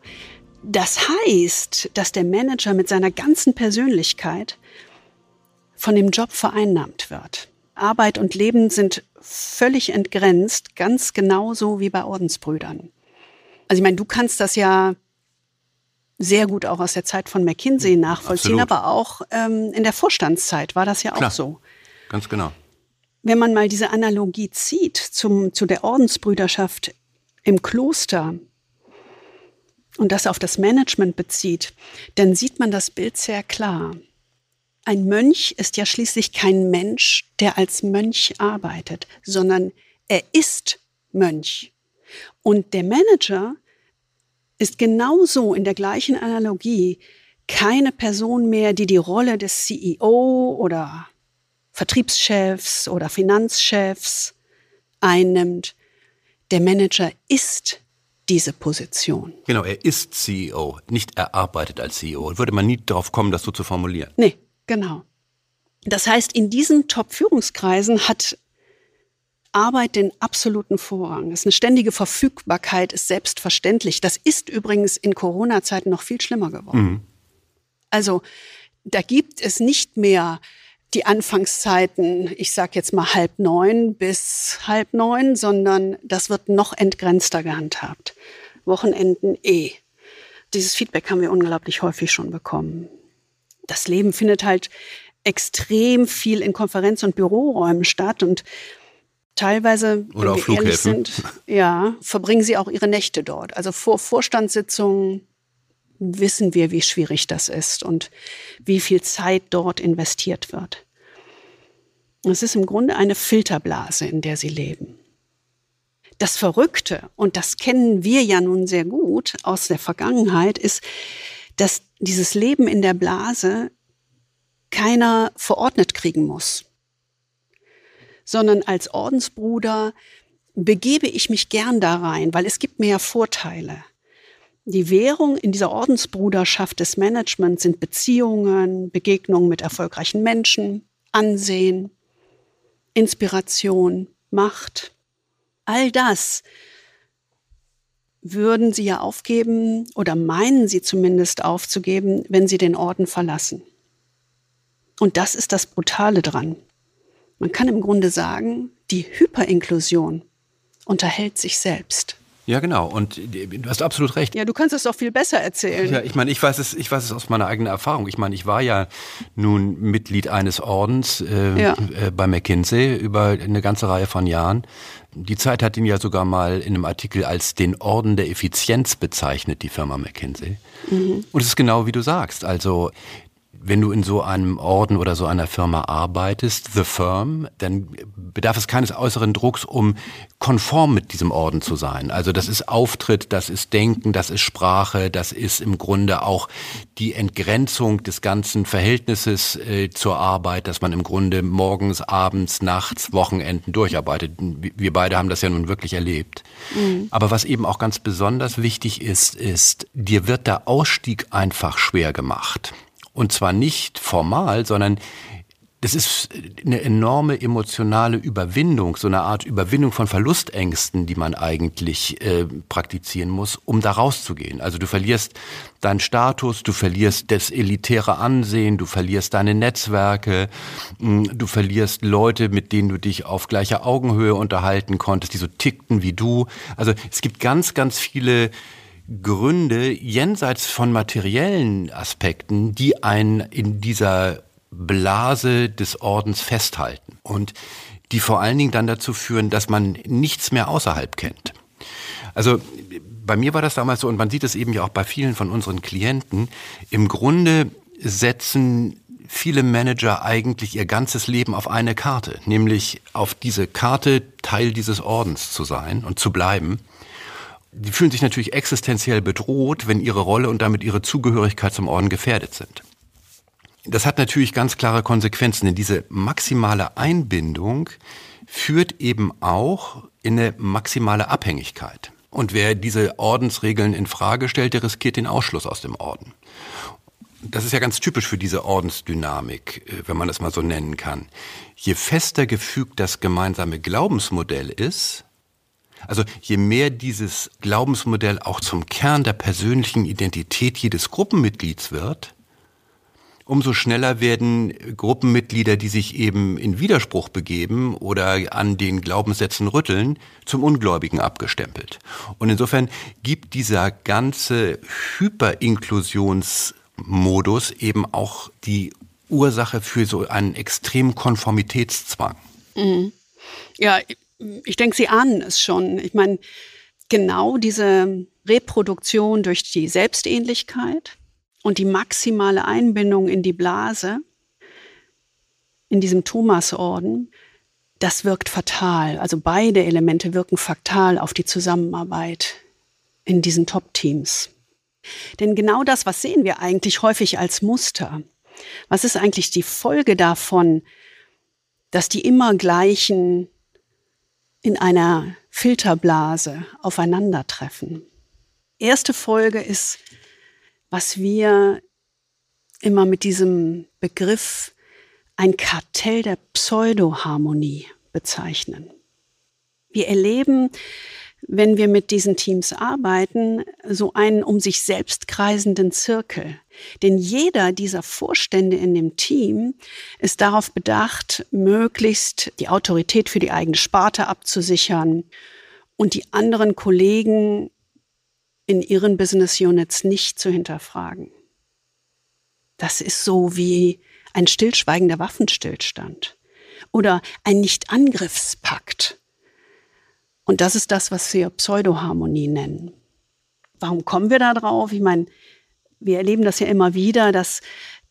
Das heißt, dass der Manager mit seiner ganzen Persönlichkeit von dem Job vereinnahmt wird. Arbeit und Leben sind völlig entgrenzt, ganz genauso wie bei Ordensbrüdern. Also ich meine, du kannst das ja sehr gut auch aus der Zeit von McKinsey nachvollziehen, Absolut. aber auch ähm, in der Vorstandszeit war das ja Klar. auch so. Ganz genau. Wenn man mal diese Analogie zieht zum, zu der Ordensbrüderschaft im Kloster und das auf das Management bezieht, dann sieht man das Bild sehr klar. Ein Mönch ist ja schließlich kein Mensch, der als Mönch arbeitet, sondern er ist Mönch. Und der Manager ist genauso in der gleichen Analogie keine Person mehr, die die Rolle des CEO oder Vertriebschefs oder Finanzchefs einnimmt. Der Manager ist diese Position. Genau, er ist CEO, nicht er arbeitet als CEO. Würde man nie darauf kommen, das so zu formulieren. Nee, genau. Das heißt, in diesen Top-Führungskreisen hat Arbeit den absoluten Vorrang. Ist eine ständige Verfügbarkeit, ist selbstverständlich. Das ist übrigens in Corona-Zeiten noch viel schlimmer geworden. Mhm. Also da gibt es nicht mehr die Anfangszeiten, ich sage jetzt mal halb neun bis halb neun, sondern das wird noch entgrenzter gehandhabt. Wochenenden eh. Dieses Feedback haben wir unglaublich häufig schon bekommen. Das Leben findet halt extrem viel in Konferenz- und Büroräumen statt und teilweise, Oder wenn wir ehrlich sind, ja, verbringen sie auch ihre Nächte dort. Also vor Vorstandssitzungen wissen wir, wie schwierig das ist und wie viel Zeit dort investiert wird. Es ist im Grunde eine Filterblase, in der sie leben. Das Verrückte, und das kennen wir ja nun sehr gut aus der Vergangenheit, ist, dass dieses Leben in der Blase keiner verordnet kriegen muss sondern als Ordensbruder begebe ich mich gern da rein, weil es gibt mir ja Vorteile. Die Währung in dieser Ordensbruderschaft des Managements sind Beziehungen, Begegnungen mit erfolgreichen Menschen, Ansehen, Inspiration, Macht. All das würden Sie ja aufgeben oder meinen Sie zumindest aufzugeben, wenn Sie den Orden verlassen. Und das ist das Brutale dran. Man kann im Grunde sagen, die Hyperinklusion unterhält sich selbst. Ja, genau. Und du hast absolut recht. Ja, du kannst es doch viel besser erzählen. Ja, ich meine, ich weiß es, ich weiß es aus meiner eigenen Erfahrung. Ich meine, ich war ja nun Mitglied eines Ordens äh, ja. äh, bei McKinsey über eine ganze Reihe von Jahren. Die Zeit hat ihn ja sogar mal in einem Artikel als den Orden der Effizienz bezeichnet, die Firma McKinsey. Mhm. Und es ist genau wie du sagst. Also wenn du in so einem Orden oder so einer Firma arbeitest, The Firm, dann bedarf es keines äußeren Drucks, um konform mit diesem Orden zu sein. Also das ist Auftritt, das ist Denken, das ist Sprache, das ist im Grunde auch die Entgrenzung des ganzen Verhältnisses äh, zur Arbeit, dass man im Grunde morgens, abends, nachts, Wochenenden durcharbeitet. Wir beide haben das ja nun wirklich erlebt. Mhm. Aber was eben auch ganz besonders wichtig ist, ist, dir wird der Ausstieg einfach schwer gemacht. Und zwar nicht formal, sondern das ist eine enorme emotionale Überwindung, so eine Art Überwindung von Verlustängsten, die man eigentlich äh, praktizieren muss, um da rauszugehen. Also du verlierst deinen Status, du verlierst das elitäre Ansehen, du verlierst deine Netzwerke, hm, du verlierst Leute, mit denen du dich auf gleicher Augenhöhe unterhalten konntest, die so tickten wie du. Also es gibt ganz, ganz viele Gründe jenseits von materiellen Aspekten, die einen in dieser Blase des Ordens festhalten und die vor allen Dingen dann dazu führen, dass man nichts mehr außerhalb kennt. Also bei mir war das damals so und man sieht es eben ja auch bei vielen von unseren Klienten. Im Grunde setzen viele Manager eigentlich ihr ganzes Leben auf eine Karte, nämlich auf diese Karte Teil dieses Ordens zu sein und zu bleiben. Die fühlen sich natürlich existenziell bedroht, wenn ihre Rolle und damit ihre Zugehörigkeit zum Orden gefährdet sind. Das hat natürlich ganz klare Konsequenzen, denn diese maximale Einbindung führt eben auch in eine maximale Abhängigkeit. Und wer diese Ordensregeln in Frage stellt, der riskiert den Ausschluss aus dem Orden. Das ist ja ganz typisch für diese Ordensdynamik, äh, wenn man das mal so nennen kann. Je fester gefügt das gemeinsame Glaubensmodell ist, also je mehr dieses Glaubensmodell auch zum Kern der persönlichen Identität jedes Gruppenmitglieds wird, umso schneller werden Gruppenmitglieder, die sich eben in Widerspruch begeben oder an den Glaubenssätzen rütteln, zum Ungläubigen abgestempelt. Und insofern gibt dieser ganze Hyperinklusionsmodus eben auch die Ursache für so einen extremen Konformitätszwang. Mhm. Ja, ich denke, Sie ahnen es schon. Ich meine, genau diese Reproduktion durch die Selbstähnlichkeit und die maximale Einbindung in die Blase, in diesem Thomasorden, das wirkt fatal. Also beide Elemente wirken fatal auf die Zusammenarbeit in diesen Top-Teams. Denn genau das, was sehen wir eigentlich häufig als Muster? Was ist eigentlich die Folge davon, dass die immer gleichen in einer Filterblase aufeinandertreffen? Erste Folge ist was wir immer mit diesem Begriff ein Kartell der Pseudoharmonie bezeichnen. Wir erleben, wenn wir mit diesen Teams arbeiten, so einen um sich selbst kreisenden Zirkel. Denn jeder dieser Vorstände in dem Team ist darauf bedacht, möglichst die Autorität für die eigene Sparte abzusichern und die anderen Kollegen in ihren Business Units nicht zu hinterfragen. Das ist so wie ein stillschweigender Waffenstillstand oder ein Nicht-Angriffspakt. Und das ist das, was wir Pseudoharmonie nennen. Warum kommen wir da drauf? Ich meine, wir erleben das ja immer wieder, dass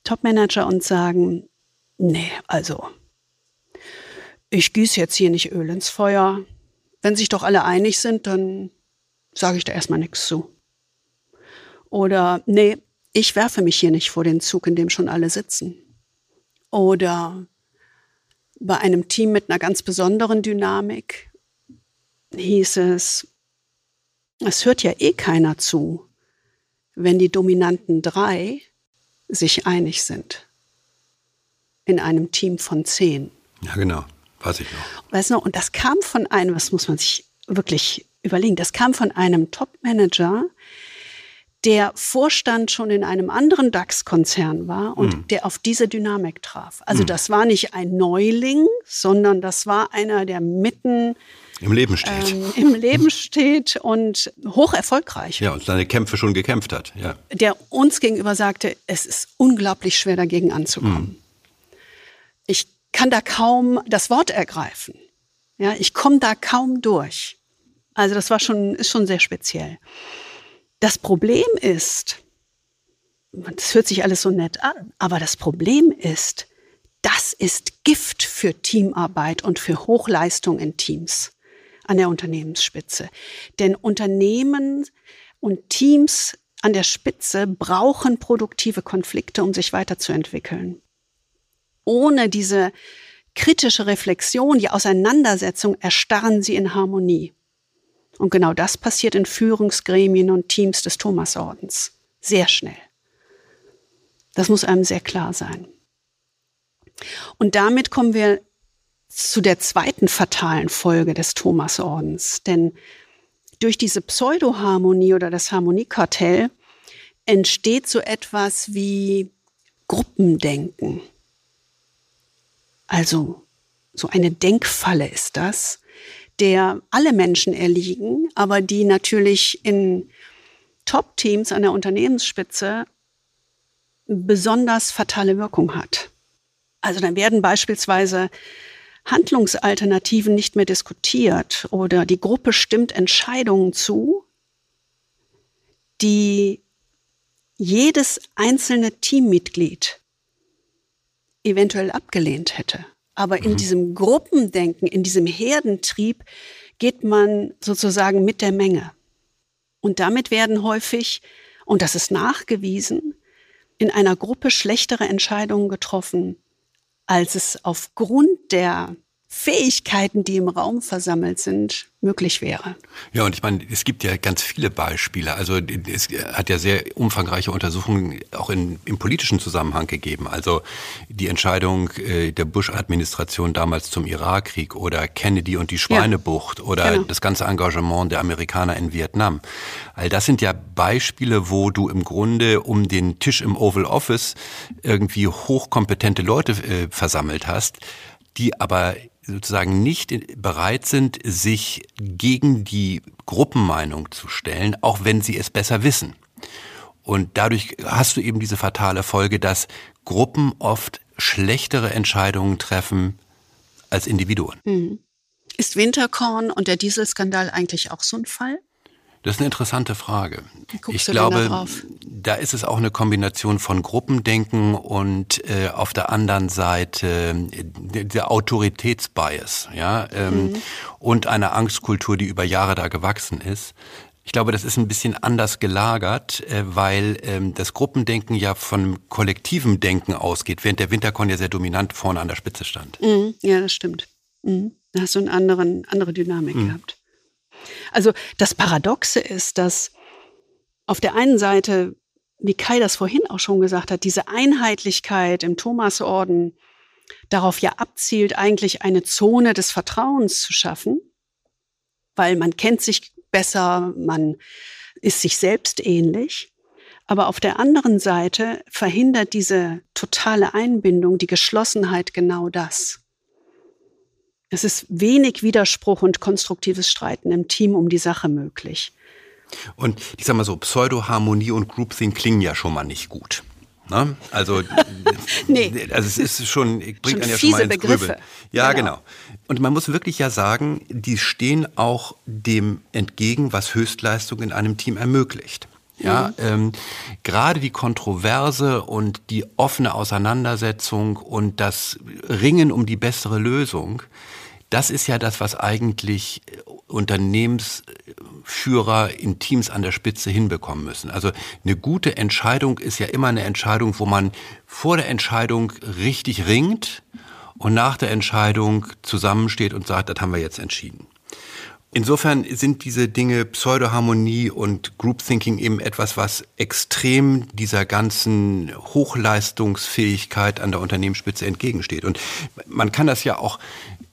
Topmanager uns sagen, nee, also, ich gieße jetzt hier nicht Öl ins Feuer. Wenn sich doch alle einig sind, dann sage ich da erstmal nichts zu. Oder nee, ich werfe mich hier nicht vor den Zug, in dem schon alle sitzen. Oder bei einem Team mit einer ganz besonderen Dynamik hieß es, es hört ja eh keiner zu, wenn die dominanten drei sich einig sind. In einem Team von zehn. Ja, genau. Weiß ich noch. Weißt du, und das kam von einem, was muss man sich wirklich überlegen, das kam von einem Top-Manager, der Vorstand schon in einem anderen DAX-Konzern war und mhm. der auf diese Dynamik traf. Also mhm. das war nicht ein Neuling, sondern das war einer, der mitten im Leben steht. Ähm, Im Leben steht und hoch erfolgreich. Ja, und seine Kämpfe schon gekämpft hat. Ja. Der uns gegenüber sagte, es ist unglaublich schwer dagegen anzukommen. Mhm. Ich kann da kaum das Wort ergreifen. Ja, ich komme da kaum durch. Also das war schon, ist schon sehr speziell. Das Problem ist, das hört sich alles so nett an, aber das Problem ist, das ist Gift für Teamarbeit und für Hochleistung in Teams an der Unternehmensspitze. Denn Unternehmen und Teams an der Spitze brauchen produktive Konflikte, um sich weiterzuentwickeln. Ohne diese kritische Reflexion, die Auseinandersetzung erstarren sie in Harmonie. Und genau das passiert in Führungsgremien und Teams des Thomasordens. Sehr schnell. Das muss einem sehr klar sein. Und damit kommen wir zu der zweiten fatalen Folge des Thomasordens. Denn durch diese Pseudoharmonie oder das Harmoniekartell entsteht so etwas wie Gruppendenken. Also so eine Denkfalle ist das, der alle Menschen erliegen, aber die natürlich in Top-Teams an der Unternehmensspitze besonders fatale Wirkung hat. Also dann werden beispielsweise Handlungsalternativen nicht mehr diskutiert oder die Gruppe stimmt Entscheidungen zu, die jedes einzelne Teammitglied eventuell abgelehnt hätte. Aber in mhm. diesem Gruppendenken, in diesem Herdentrieb geht man sozusagen mit der Menge. Und damit werden häufig, und das ist nachgewiesen, in einer Gruppe schlechtere Entscheidungen getroffen, als es aufgrund der Fähigkeiten, die im Raum versammelt sind, möglich wäre. Ja, und ich meine, es gibt ja ganz viele Beispiele. Also es hat ja sehr umfangreiche Untersuchungen auch in, im politischen Zusammenhang gegeben. Also die Entscheidung äh, der Bush-Administration damals zum Irakkrieg oder Kennedy und die Schweinebucht ja, oder genau. das ganze Engagement der Amerikaner in Vietnam. All das sind ja Beispiele, wo du im Grunde um den Tisch im Oval Office irgendwie hochkompetente Leute äh, versammelt hast, die aber sozusagen nicht bereit sind, sich gegen die Gruppenmeinung zu stellen, auch wenn sie es besser wissen. Und dadurch hast du eben diese fatale Folge, dass Gruppen oft schlechtere Entscheidungen treffen als Individuen. Hm. Ist Winterkorn und der Dieselskandal eigentlich auch so ein Fall? Das ist eine interessante Frage. Ich glaube, da ist es auch eine Kombination von Gruppendenken und äh, auf der anderen Seite äh, der Autoritätsbias, ja, ähm, mhm. und eine Angstkultur, die über Jahre da gewachsen ist. Ich glaube, das ist ein bisschen anders gelagert, äh, weil ähm, das Gruppendenken ja von kollektivem Denken ausgeht, während der Winterkorn ja sehr dominant vorne an der Spitze stand. Mhm. Ja, das stimmt. Mhm. Da hast du eine anderen, andere Dynamik mhm. gehabt. Also das Paradoxe ist, dass auf der einen Seite, wie Kai das vorhin auch schon gesagt hat, diese Einheitlichkeit im Thomasorden darauf ja abzielt, eigentlich eine Zone des Vertrauens zu schaffen, weil man kennt sich besser, man ist sich selbst ähnlich. Aber auf der anderen Seite verhindert diese totale Einbindung, die Geschlossenheit genau das. Es ist wenig Widerspruch und konstruktives Streiten im Team um die Sache möglich. Und ich sag mal so, Pseudoharmonie und Groupthink klingen ja schon mal nicht gut. Ne? Also, nee. also es ist schon, bringt schon einen ja schon mal ins Begriffe. Grübeln. Ja, genau. genau. Und man muss wirklich ja sagen, die stehen auch dem entgegen, was Höchstleistung in einem Team ermöglicht. Ja, mhm. ähm, gerade die Kontroverse und die offene Auseinandersetzung und das Ringen um die bessere Lösung, das ist ja das, was eigentlich äh, Unternehmensführer in Teams an der Spitze hinbekommen müssen. Also eine gute Entscheidung ist ja immer eine Entscheidung, wo man vor der Entscheidung richtig ringt und nach der Entscheidung zusammensteht und sagt, das haben wir jetzt entschieden. Insofern sind diese Dinge Pseudoharmonie und Groupthinking eben etwas, was extrem dieser ganzen Hochleistungsfähigkeit an der Unternehmensspitze entgegensteht. Und man kann das ja auch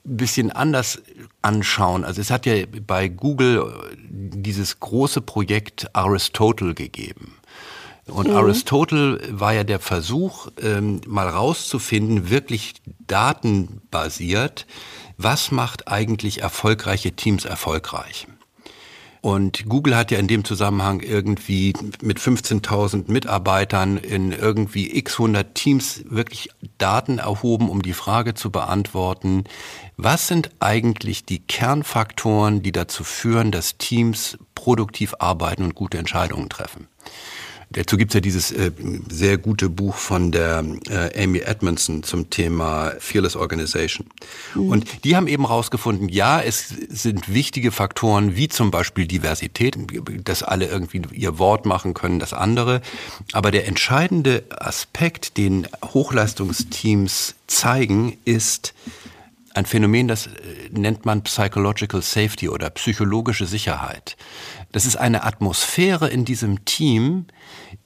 bisschen anders anschauen. Also es hat ja bei Google dieses große Projekt Aristotle gegeben. Und mhm. Aristotle war ja der Versuch, ähm, mal rauszufinden, wirklich datenbasiert, was macht eigentlich erfolgreiche Teams erfolgreich. Und Google hat ja in dem Zusammenhang irgendwie mit 15.000 Mitarbeitern in irgendwie x 100 Teams wirklich Daten erhoben, um die Frage zu beantworten, was sind eigentlich die Kernfaktoren, die dazu führen, dass Teams produktiv arbeiten und gute Entscheidungen treffen? Dazu gibt's ja dieses äh, sehr gute Buch von der äh, Amy Edmondson zum Thema Fearless Organization. Mhm. Und die haben eben rausgefunden, ja, es sind wichtige Faktoren wie zum Beispiel Diversität, dass alle irgendwie ihr Wort machen können, das andere. Aber der entscheidende Aspekt, den Hochleistungsteams zeigen, ist, ein Phänomen, das äh, nennt man Psychological Safety oder psychologische Sicherheit. Das ist eine Atmosphäre in diesem Team,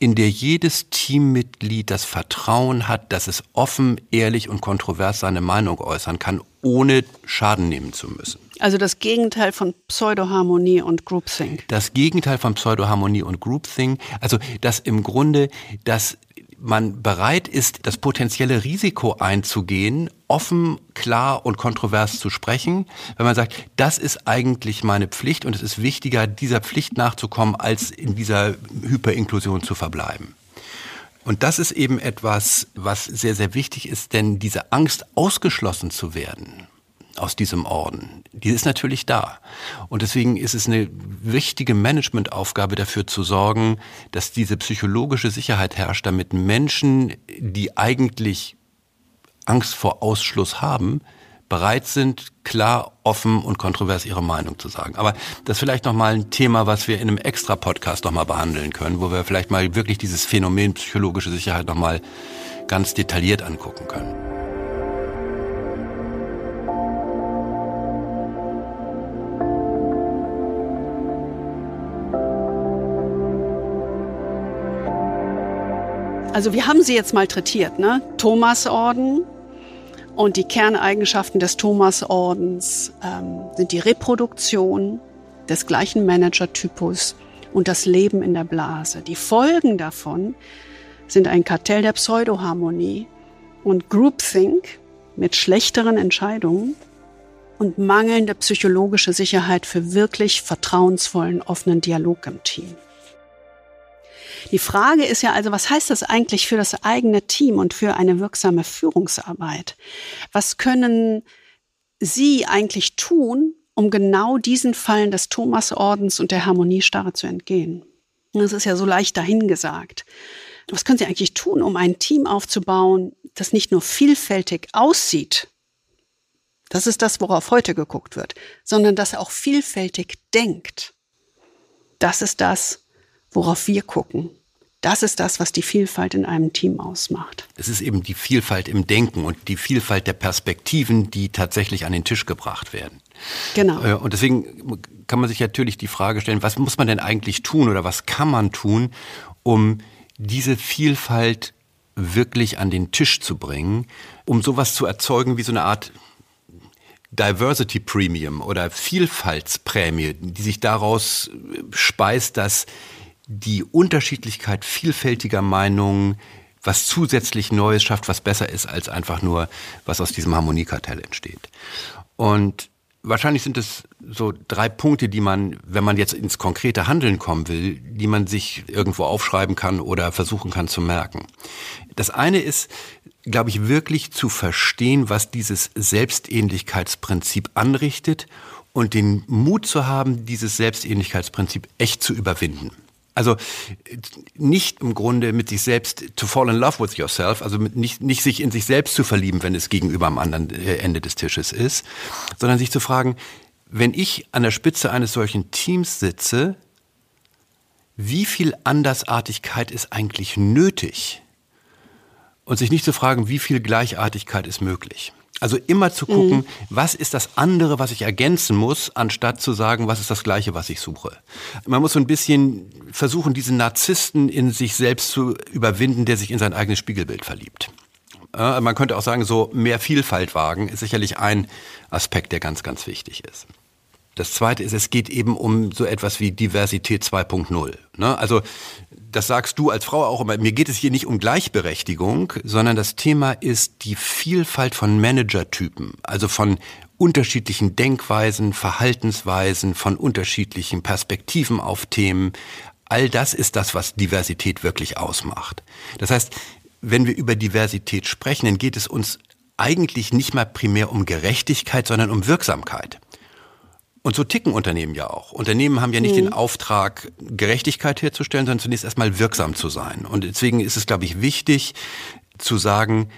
in der jedes Teammitglied das Vertrauen hat, dass es offen, ehrlich und kontrovers seine Meinung äußern kann, ohne Schaden nehmen zu müssen. Also das Gegenteil von Pseudoharmonie und Groupthink. Das Gegenteil von Pseudoharmonie und Groupthink. Also dass im Grunde das man bereit ist, das potenzielle Risiko einzugehen, offen, klar und kontrovers zu sprechen, wenn man sagt, das ist eigentlich meine Pflicht und es ist wichtiger, dieser Pflicht nachzukommen, als in dieser Hyperinklusion zu verbleiben. Und das ist eben etwas, was sehr, sehr wichtig ist, denn diese Angst, ausgeschlossen zu werden aus diesem Orden, die ist natürlich da. Und deswegen ist es eine wichtige Managementaufgabe dafür zu sorgen, dass diese psychologische Sicherheit herrscht, damit Menschen, die eigentlich Angst vor Ausschluss haben, bereit sind, klar, offen und kontrovers ihre Meinung zu sagen. Aber das ist vielleicht nochmal ein Thema, was wir in einem extra Podcast nochmal behandeln können, wo wir vielleicht mal wirklich dieses Phänomen psychologische Sicherheit nochmal ganz detailliert angucken können. Also wir haben sie jetzt malträtiert, ne? Thomasorden, und die Kerneigenschaften des Thomasordens ähm, sind die Reproduktion des gleichen Managertypus und das Leben in der Blase. Die Folgen davon sind ein Kartell der Pseudoharmonie und Groupthink mit schlechteren Entscheidungen und mangelnde psychologische Sicherheit für wirklich vertrauensvollen, offenen Dialog im Team. Die Frage ist ja also, was heißt das eigentlich für das eigene Team und für eine wirksame Führungsarbeit? Was können Sie eigentlich tun, um genau diesen Fallen des Thomasordens und der Harmoniestarre zu entgehen? Das ist ja so leicht dahingesagt. Was können Sie eigentlich tun, um ein Team aufzubauen, das nicht nur vielfältig aussieht, das ist das, worauf heute geguckt wird, sondern das auch vielfältig denkt. Das ist das, worauf wir gucken. Das ist das, was die Vielfalt in einem Team ausmacht. Es ist eben die Vielfalt im Denken und die Vielfalt der Perspektiven, die tatsächlich an den Tisch gebracht werden. Genau. Äh, und deswegen kann man sich natürlich die Frage stellen, was muss man denn eigentlich tun oder was kann man tun, um diese Vielfalt wirklich an den Tisch zu bringen, um sowas zu erzeugen wie so eine Art Diversity Premium oder Vielfaltsprämie, die sich daraus speist, dass die Unterschiedlichkeit vielfältiger Meinungen was zusätzlich Neues schafft, was besser ist als einfach nur, was aus diesem Harmoniekartell entsteht. Und wahrscheinlich sind es so drei Punkte, die man, wenn man jetzt ins konkrete Handeln kommen will, die man sich irgendwo aufschreiben kann oder versuchen kann zu merken. Das eine ist, glaube ich, wirklich zu verstehen, was dieses Selbstähnlichkeitsprinzip anrichtet und den Mut zu haben, dieses Selbstähnlichkeitsprinzip echt zu überwinden. Also nicht im Grunde mit sich selbst to fall in love with yourself, also nicht, nicht sich in sich selbst zu verlieben, wenn es gegenüber am anderen äh, Ende des Tisches ist, sondern sich zu fragen, wenn ich an der Spitze eines solchen Teams sitze, wie viel Andersartigkeit ist eigentlich nötig? Und sich nicht zu fragen, wie viel Gleichartigkeit ist möglich. Also immer zu gucken, mhm. was ist das andere, was ich ergänzen muss, anstatt zu sagen, was ist das Gleiche, was ich suche. Man muss so ein bisschen versuchen, diesen Narzissten in sich selbst zu überwinden, der sich in sein eigenes Spiegelbild verliebt. Man könnte auch sagen, so mehr Vielfalt wagen ist sicherlich ein Aspekt, der ganz, ganz wichtig ist. Das zweite ist, es geht eben um so etwas wie Diversität 2.0. Ne? Also das sagst du als Frau auch immer, mir geht es hier nicht um Gleichberechtigung, sondern das Thema ist die Vielfalt von Managertypen, also von unterschiedlichen Denkweisen, Verhaltensweisen, von unterschiedlichen Perspektiven auf Themen. All das ist das, was Diversität wirklich ausmacht. Das heißt, wenn wir über Diversität sprechen, dann geht es uns eigentlich nicht mal primär um Gerechtigkeit, sondern um Wirksamkeit. Und so ticken Unternehmen ja auch. Unternehmen haben ja nicht mhm. den Auftrag, Gerechtigkeit herzustellen, sondern zunächst erstmal wirksam zu sein. Und deswegen ist es, glaube ich, wichtig zu sagen,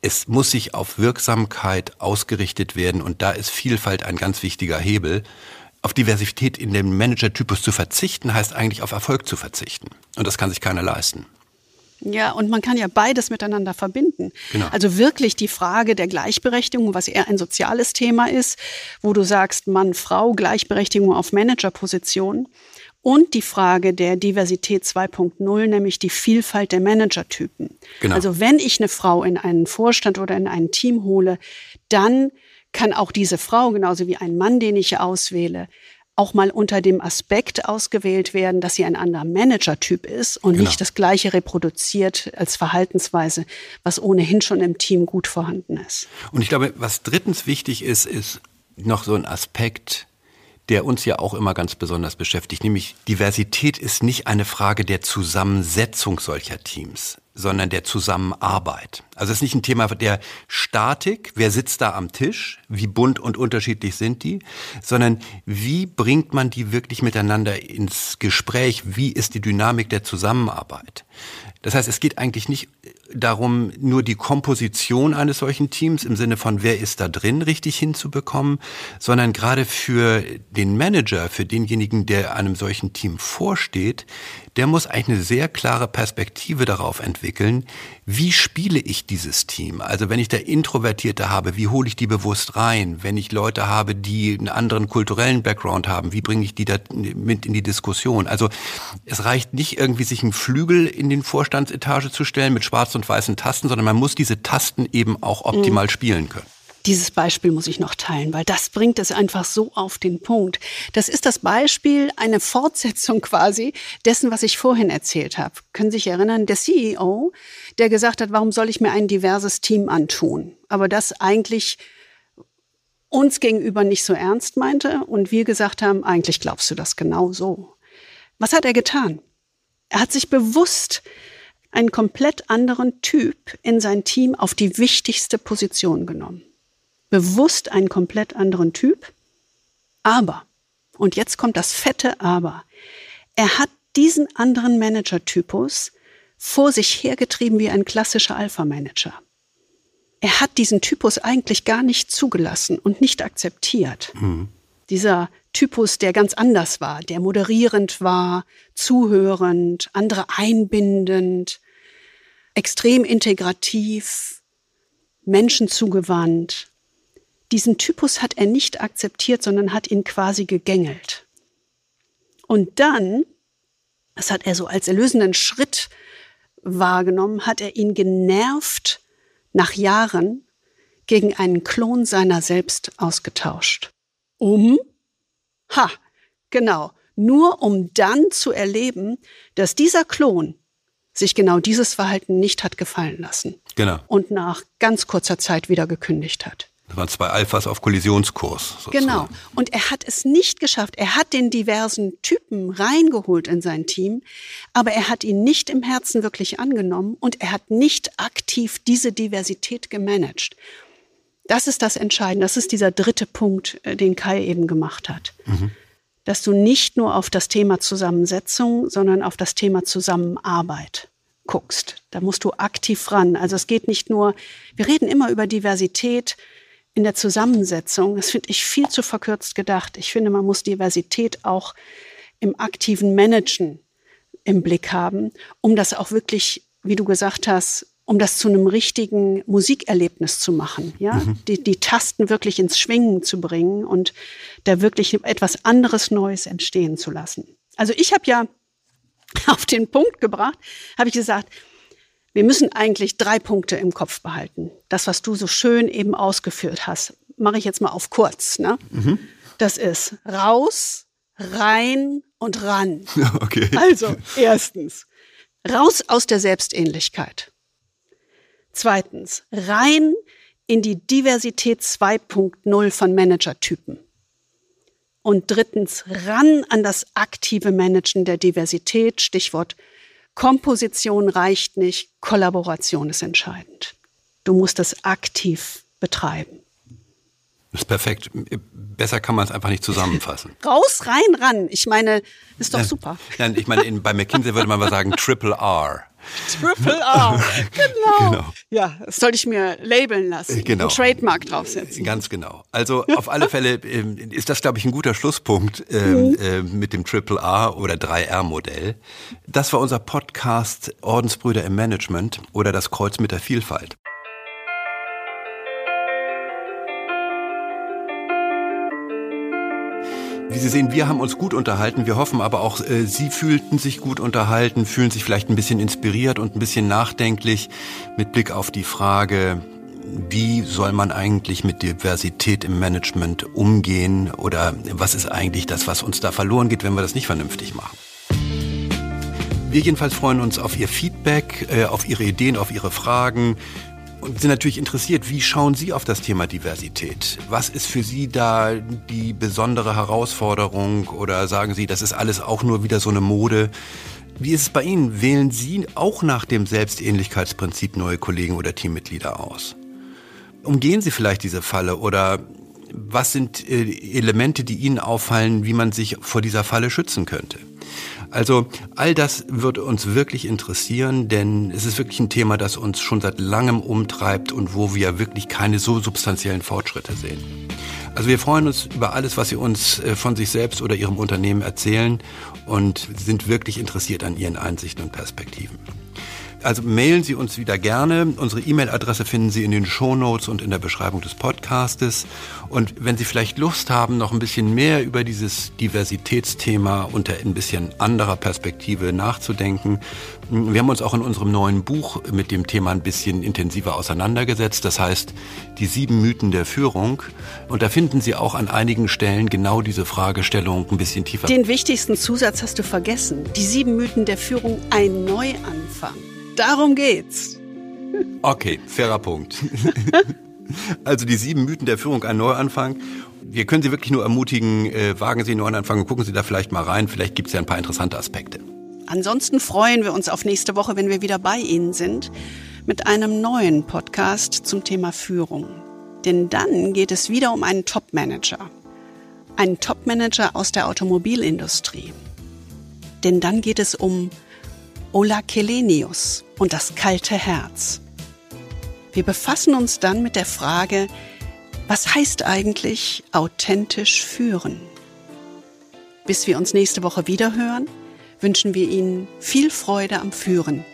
es muss sich auf Wirksamkeit ausgerichtet werden und da ist Vielfalt ein ganz wichtiger Hebel. Auf Diversität in dem Managertypus zu verzichten, heißt eigentlich auf Erfolg zu verzichten. Und das kann sich keiner leisten. Ja, und man kann ja beides miteinander verbinden. Genau. Also wirklich die Frage der Gleichberechtigung, was eher ein soziales Thema ist, wo du sagst, Mann, Frau, Gleichberechtigung auf Managerpositionen. Und die Frage der Diversität 2.0, nämlich die Vielfalt der Managertypen. Genau. Also wenn ich eine Frau in einen Vorstand oder in ein Team hole, dann kann auch diese Frau, genauso wie ein Mann, den ich auswähle, auch mal unter dem Aspekt ausgewählt werden, dass sie ein anderer Managertyp ist und genau. nicht das gleiche reproduziert als Verhaltensweise, was ohnehin schon im Team gut vorhanden ist. Und ich glaube, was drittens wichtig ist, ist noch so ein Aspekt der uns ja auch immer ganz besonders beschäftigt, nämlich Diversität ist nicht eine Frage der Zusammensetzung solcher Teams, sondern der Zusammenarbeit. Also es ist nicht ein Thema der Statik, wer sitzt da am Tisch, wie bunt und unterschiedlich sind die, sondern wie bringt man die wirklich miteinander ins Gespräch, wie ist die Dynamik der Zusammenarbeit. Das heißt, es geht eigentlich nicht darum, nur die Komposition eines solchen Teams im Sinne von, wer ist da drin, richtig hinzubekommen, sondern gerade für den Manager, für denjenigen, der einem solchen Team vorsteht, der muss eigentlich eine sehr klare Perspektive darauf entwickeln, wie spiele ich dieses Team? Also wenn ich da Introvertierte habe, wie hole ich die bewusst rein? Wenn ich Leute habe, die einen anderen kulturellen Background haben, wie bringe ich die da mit in die Diskussion? Also es reicht nicht irgendwie, sich einen Flügel in den Vorstandsetage zu stellen mit schwarz und weißen Tasten, sondern man muss diese Tasten eben auch optimal mhm. spielen können. Dieses Beispiel muss ich noch teilen, weil das bringt es einfach so auf den Punkt. Das ist das Beispiel, eine Fortsetzung quasi dessen, was ich vorhin erzählt habe. Können Sie sich erinnern, der CEO, der gesagt hat, warum soll ich mir ein diverses Team antun? Aber das eigentlich uns gegenüber nicht so ernst meinte und wir gesagt haben, eigentlich glaubst du das genau so. Was hat er getan? Er hat sich bewusst einen komplett anderen Typ in sein Team auf die wichtigste Position genommen bewusst einen komplett anderen Typ. Aber, und jetzt kommt das fette Aber, er hat diesen anderen Manager-Typus vor sich hergetrieben wie ein klassischer Alpha-Manager. Er hat diesen Typus eigentlich gar nicht zugelassen und nicht akzeptiert. Mhm. Dieser Typus, der ganz anders war, der moderierend war, zuhörend, andere einbindend, extrem integrativ, menschenzugewandt, diesen Typus hat er nicht akzeptiert, sondern hat ihn quasi gegängelt. Und dann, das hat er so als erlösenden Schritt wahrgenommen, hat er ihn genervt nach Jahren gegen einen Klon seiner selbst ausgetauscht. Um? Ha, genau. Nur um dann zu erleben, dass dieser Klon sich genau dieses Verhalten nicht hat gefallen lassen. Genau. Und nach ganz kurzer Zeit wieder gekündigt hat. Das waren zwei Alphas auf Kollisionskurs. Sozusagen. Genau. Und er hat es nicht geschafft. Er hat den diversen Typen reingeholt in sein Team, aber er hat ihn nicht im Herzen wirklich angenommen und er hat nicht aktiv diese Diversität gemanagt. Das ist das Entscheidende. Das ist dieser dritte Punkt, äh, den Kai eben gemacht hat. Mhm. Dass du nicht nur auf das Thema Zusammensetzung, sondern auf das Thema Zusammenarbeit guckst. Da musst du aktiv ran. Also es geht nicht nur, wir reden immer über Diversität, in der Zusammensetzung, das finde ich viel zu verkürzt gedacht. Ich finde, man muss Diversität auch im aktiven Managen im Blick haben, um das auch wirklich, wie du gesagt hast, um das zu einem richtigen Musikerlebnis zu machen, ja, mhm. die, die Tasten wirklich ins Schwingen zu bringen und da wirklich etwas anderes Neues entstehen zu lassen. Also ich habe ja auf den Punkt gebracht, habe ich gesagt, wir müssen eigentlich drei Punkte im Kopf behalten. Das, was du so schön eben ausgeführt hast, mache ich jetzt mal auf kurz. Ne? Mhm. Das ist raus, rein und ran. Okay. Also, erstens, raus aus der Selbstähnlichkeit. Zweitens, rein in die Diversität 2.0 von Managertypen. Und drittens, ran an das aktive Managen der Diversität, Stichwort Komposition reicht nicht, Kollaboration ist entscheidend. Du musst das aktiv betreiben. Das ist perfekt. Besser kann man es einfach nicht zusammenfassen. Raus, rein, ran. Ich meine, ist doch super. Ja, ich meine, in, bei McKinsey würde man mal sagen Triple R. Triple R, genau. genau. Ja, das sollte ich mir labeln lassen. Genau. Ein Trademark draufsetzen. Ganz genau. Also auf alle Fälle ähm, ist das, glaube ich, ein guter Schlusspunkt ähm, mhm. äh, mit dem Triple R oder 3R-Modell. Das war unser Podcast Ordensbrüder im Management oder das Kreuz mit der Vielfalt. Wie Sie sehen, wir haben uns gut unterhalten. Wir hoffen aber auch, äh, Sie fühlten sich gut unterhalten, fühlen sich vielleicht ein bisschen inspiriert und ein bisschen nachdenklich mit Blick auf die Frage, wie soll man eigentlich mit Diversität im Management umgehen oder was ist eigentlich das, was uns da verloren geht, wenn wir das nicht vernünftig machen. Wir jedenfalls freuen uns auf Ihr Feedback, äh, auf Ihre Ideen, auf Ihre Fragen und sind natürlich interessiert, wie schauen Sie auf das Thema Diversität? Was ist für Sie da die besondere Herausforderung oder sagen Sie, das ist alles auch nur wieder so eine Mode? Wie ist es bei Ihnen? Wählen Sie auch nach dem Selbstähnlichkeitsprinzip neue Kollegen oder Teammitglieder aus? Umgehen Sie vielleicht diese Falle oder was sind äh, Elemente, die Ihnen auffallen, wie man sich vor dieser Falle schützen könnte? Also all das wird uns wirklich interessieren, denn es ist wirklich ein Thema, das uns schon seit langem umtreibt und wo wir wirklich keine so substanziellen Fortschritte sehen. Also wir freuen uns über alles, was Sie uns äh, von sich selbst oder Ihrem Unternehmen erzählen und sind wirklich interessiert an Ihren Einsichten und Perspektiven. Also mailen Sie uns wieder gerne. Unsere E-Mail-Adresse finden Sie in den Shownotes und in der Beschreibung des Podcastes. Und wenn Sie vielleicht Lust haben, noch ein bisschen mehr über dieses Diversitätsthema unter ein bisschen anderer Perspektive nachzudenken, wir haben uns auch in unserem neuen Buch mit dem Thema ein bisschen intensiver auseinandergesetzt. Das heißt, die sieben Mythen der Führung. Und da finden Sie auch an einigen Stellen genau diese Fragestellung ein bisschen tiefer. Den wichtigsten Zusatz hast du vergessen. Die sieben Mythen der Führung, ein Neuanfang. Darum geht's. Okay, fairer Punkt. Also die sieben Mythen der Führung, ein Neuanfang. Wir können Sie wirklich nur ermutigen, äh, wagen Sie einen Neuanfang und gucken Sie da vielleicht mal rein. Vielleicht gibt es ja ein paar interessante Aspekte. Ansonsten freuen wir uns auf nächste Woche, wenn wir wieder bei Ihnen sind, mit einem neuen Podcast zum Thema Führung. Denn dann geht es wieder um einen Top-Manager. Einen Top-Manager aus der Automobilindustrie. Denn dann geht es um Ola Kelenius und das kalte Herz. Wir befassen uns dann mit der Frage, was heißt eigentlich authentisch führen? Bis wir uns nächste Woche wieder hören, wünschen wir Ihnen viel Freude am Führen.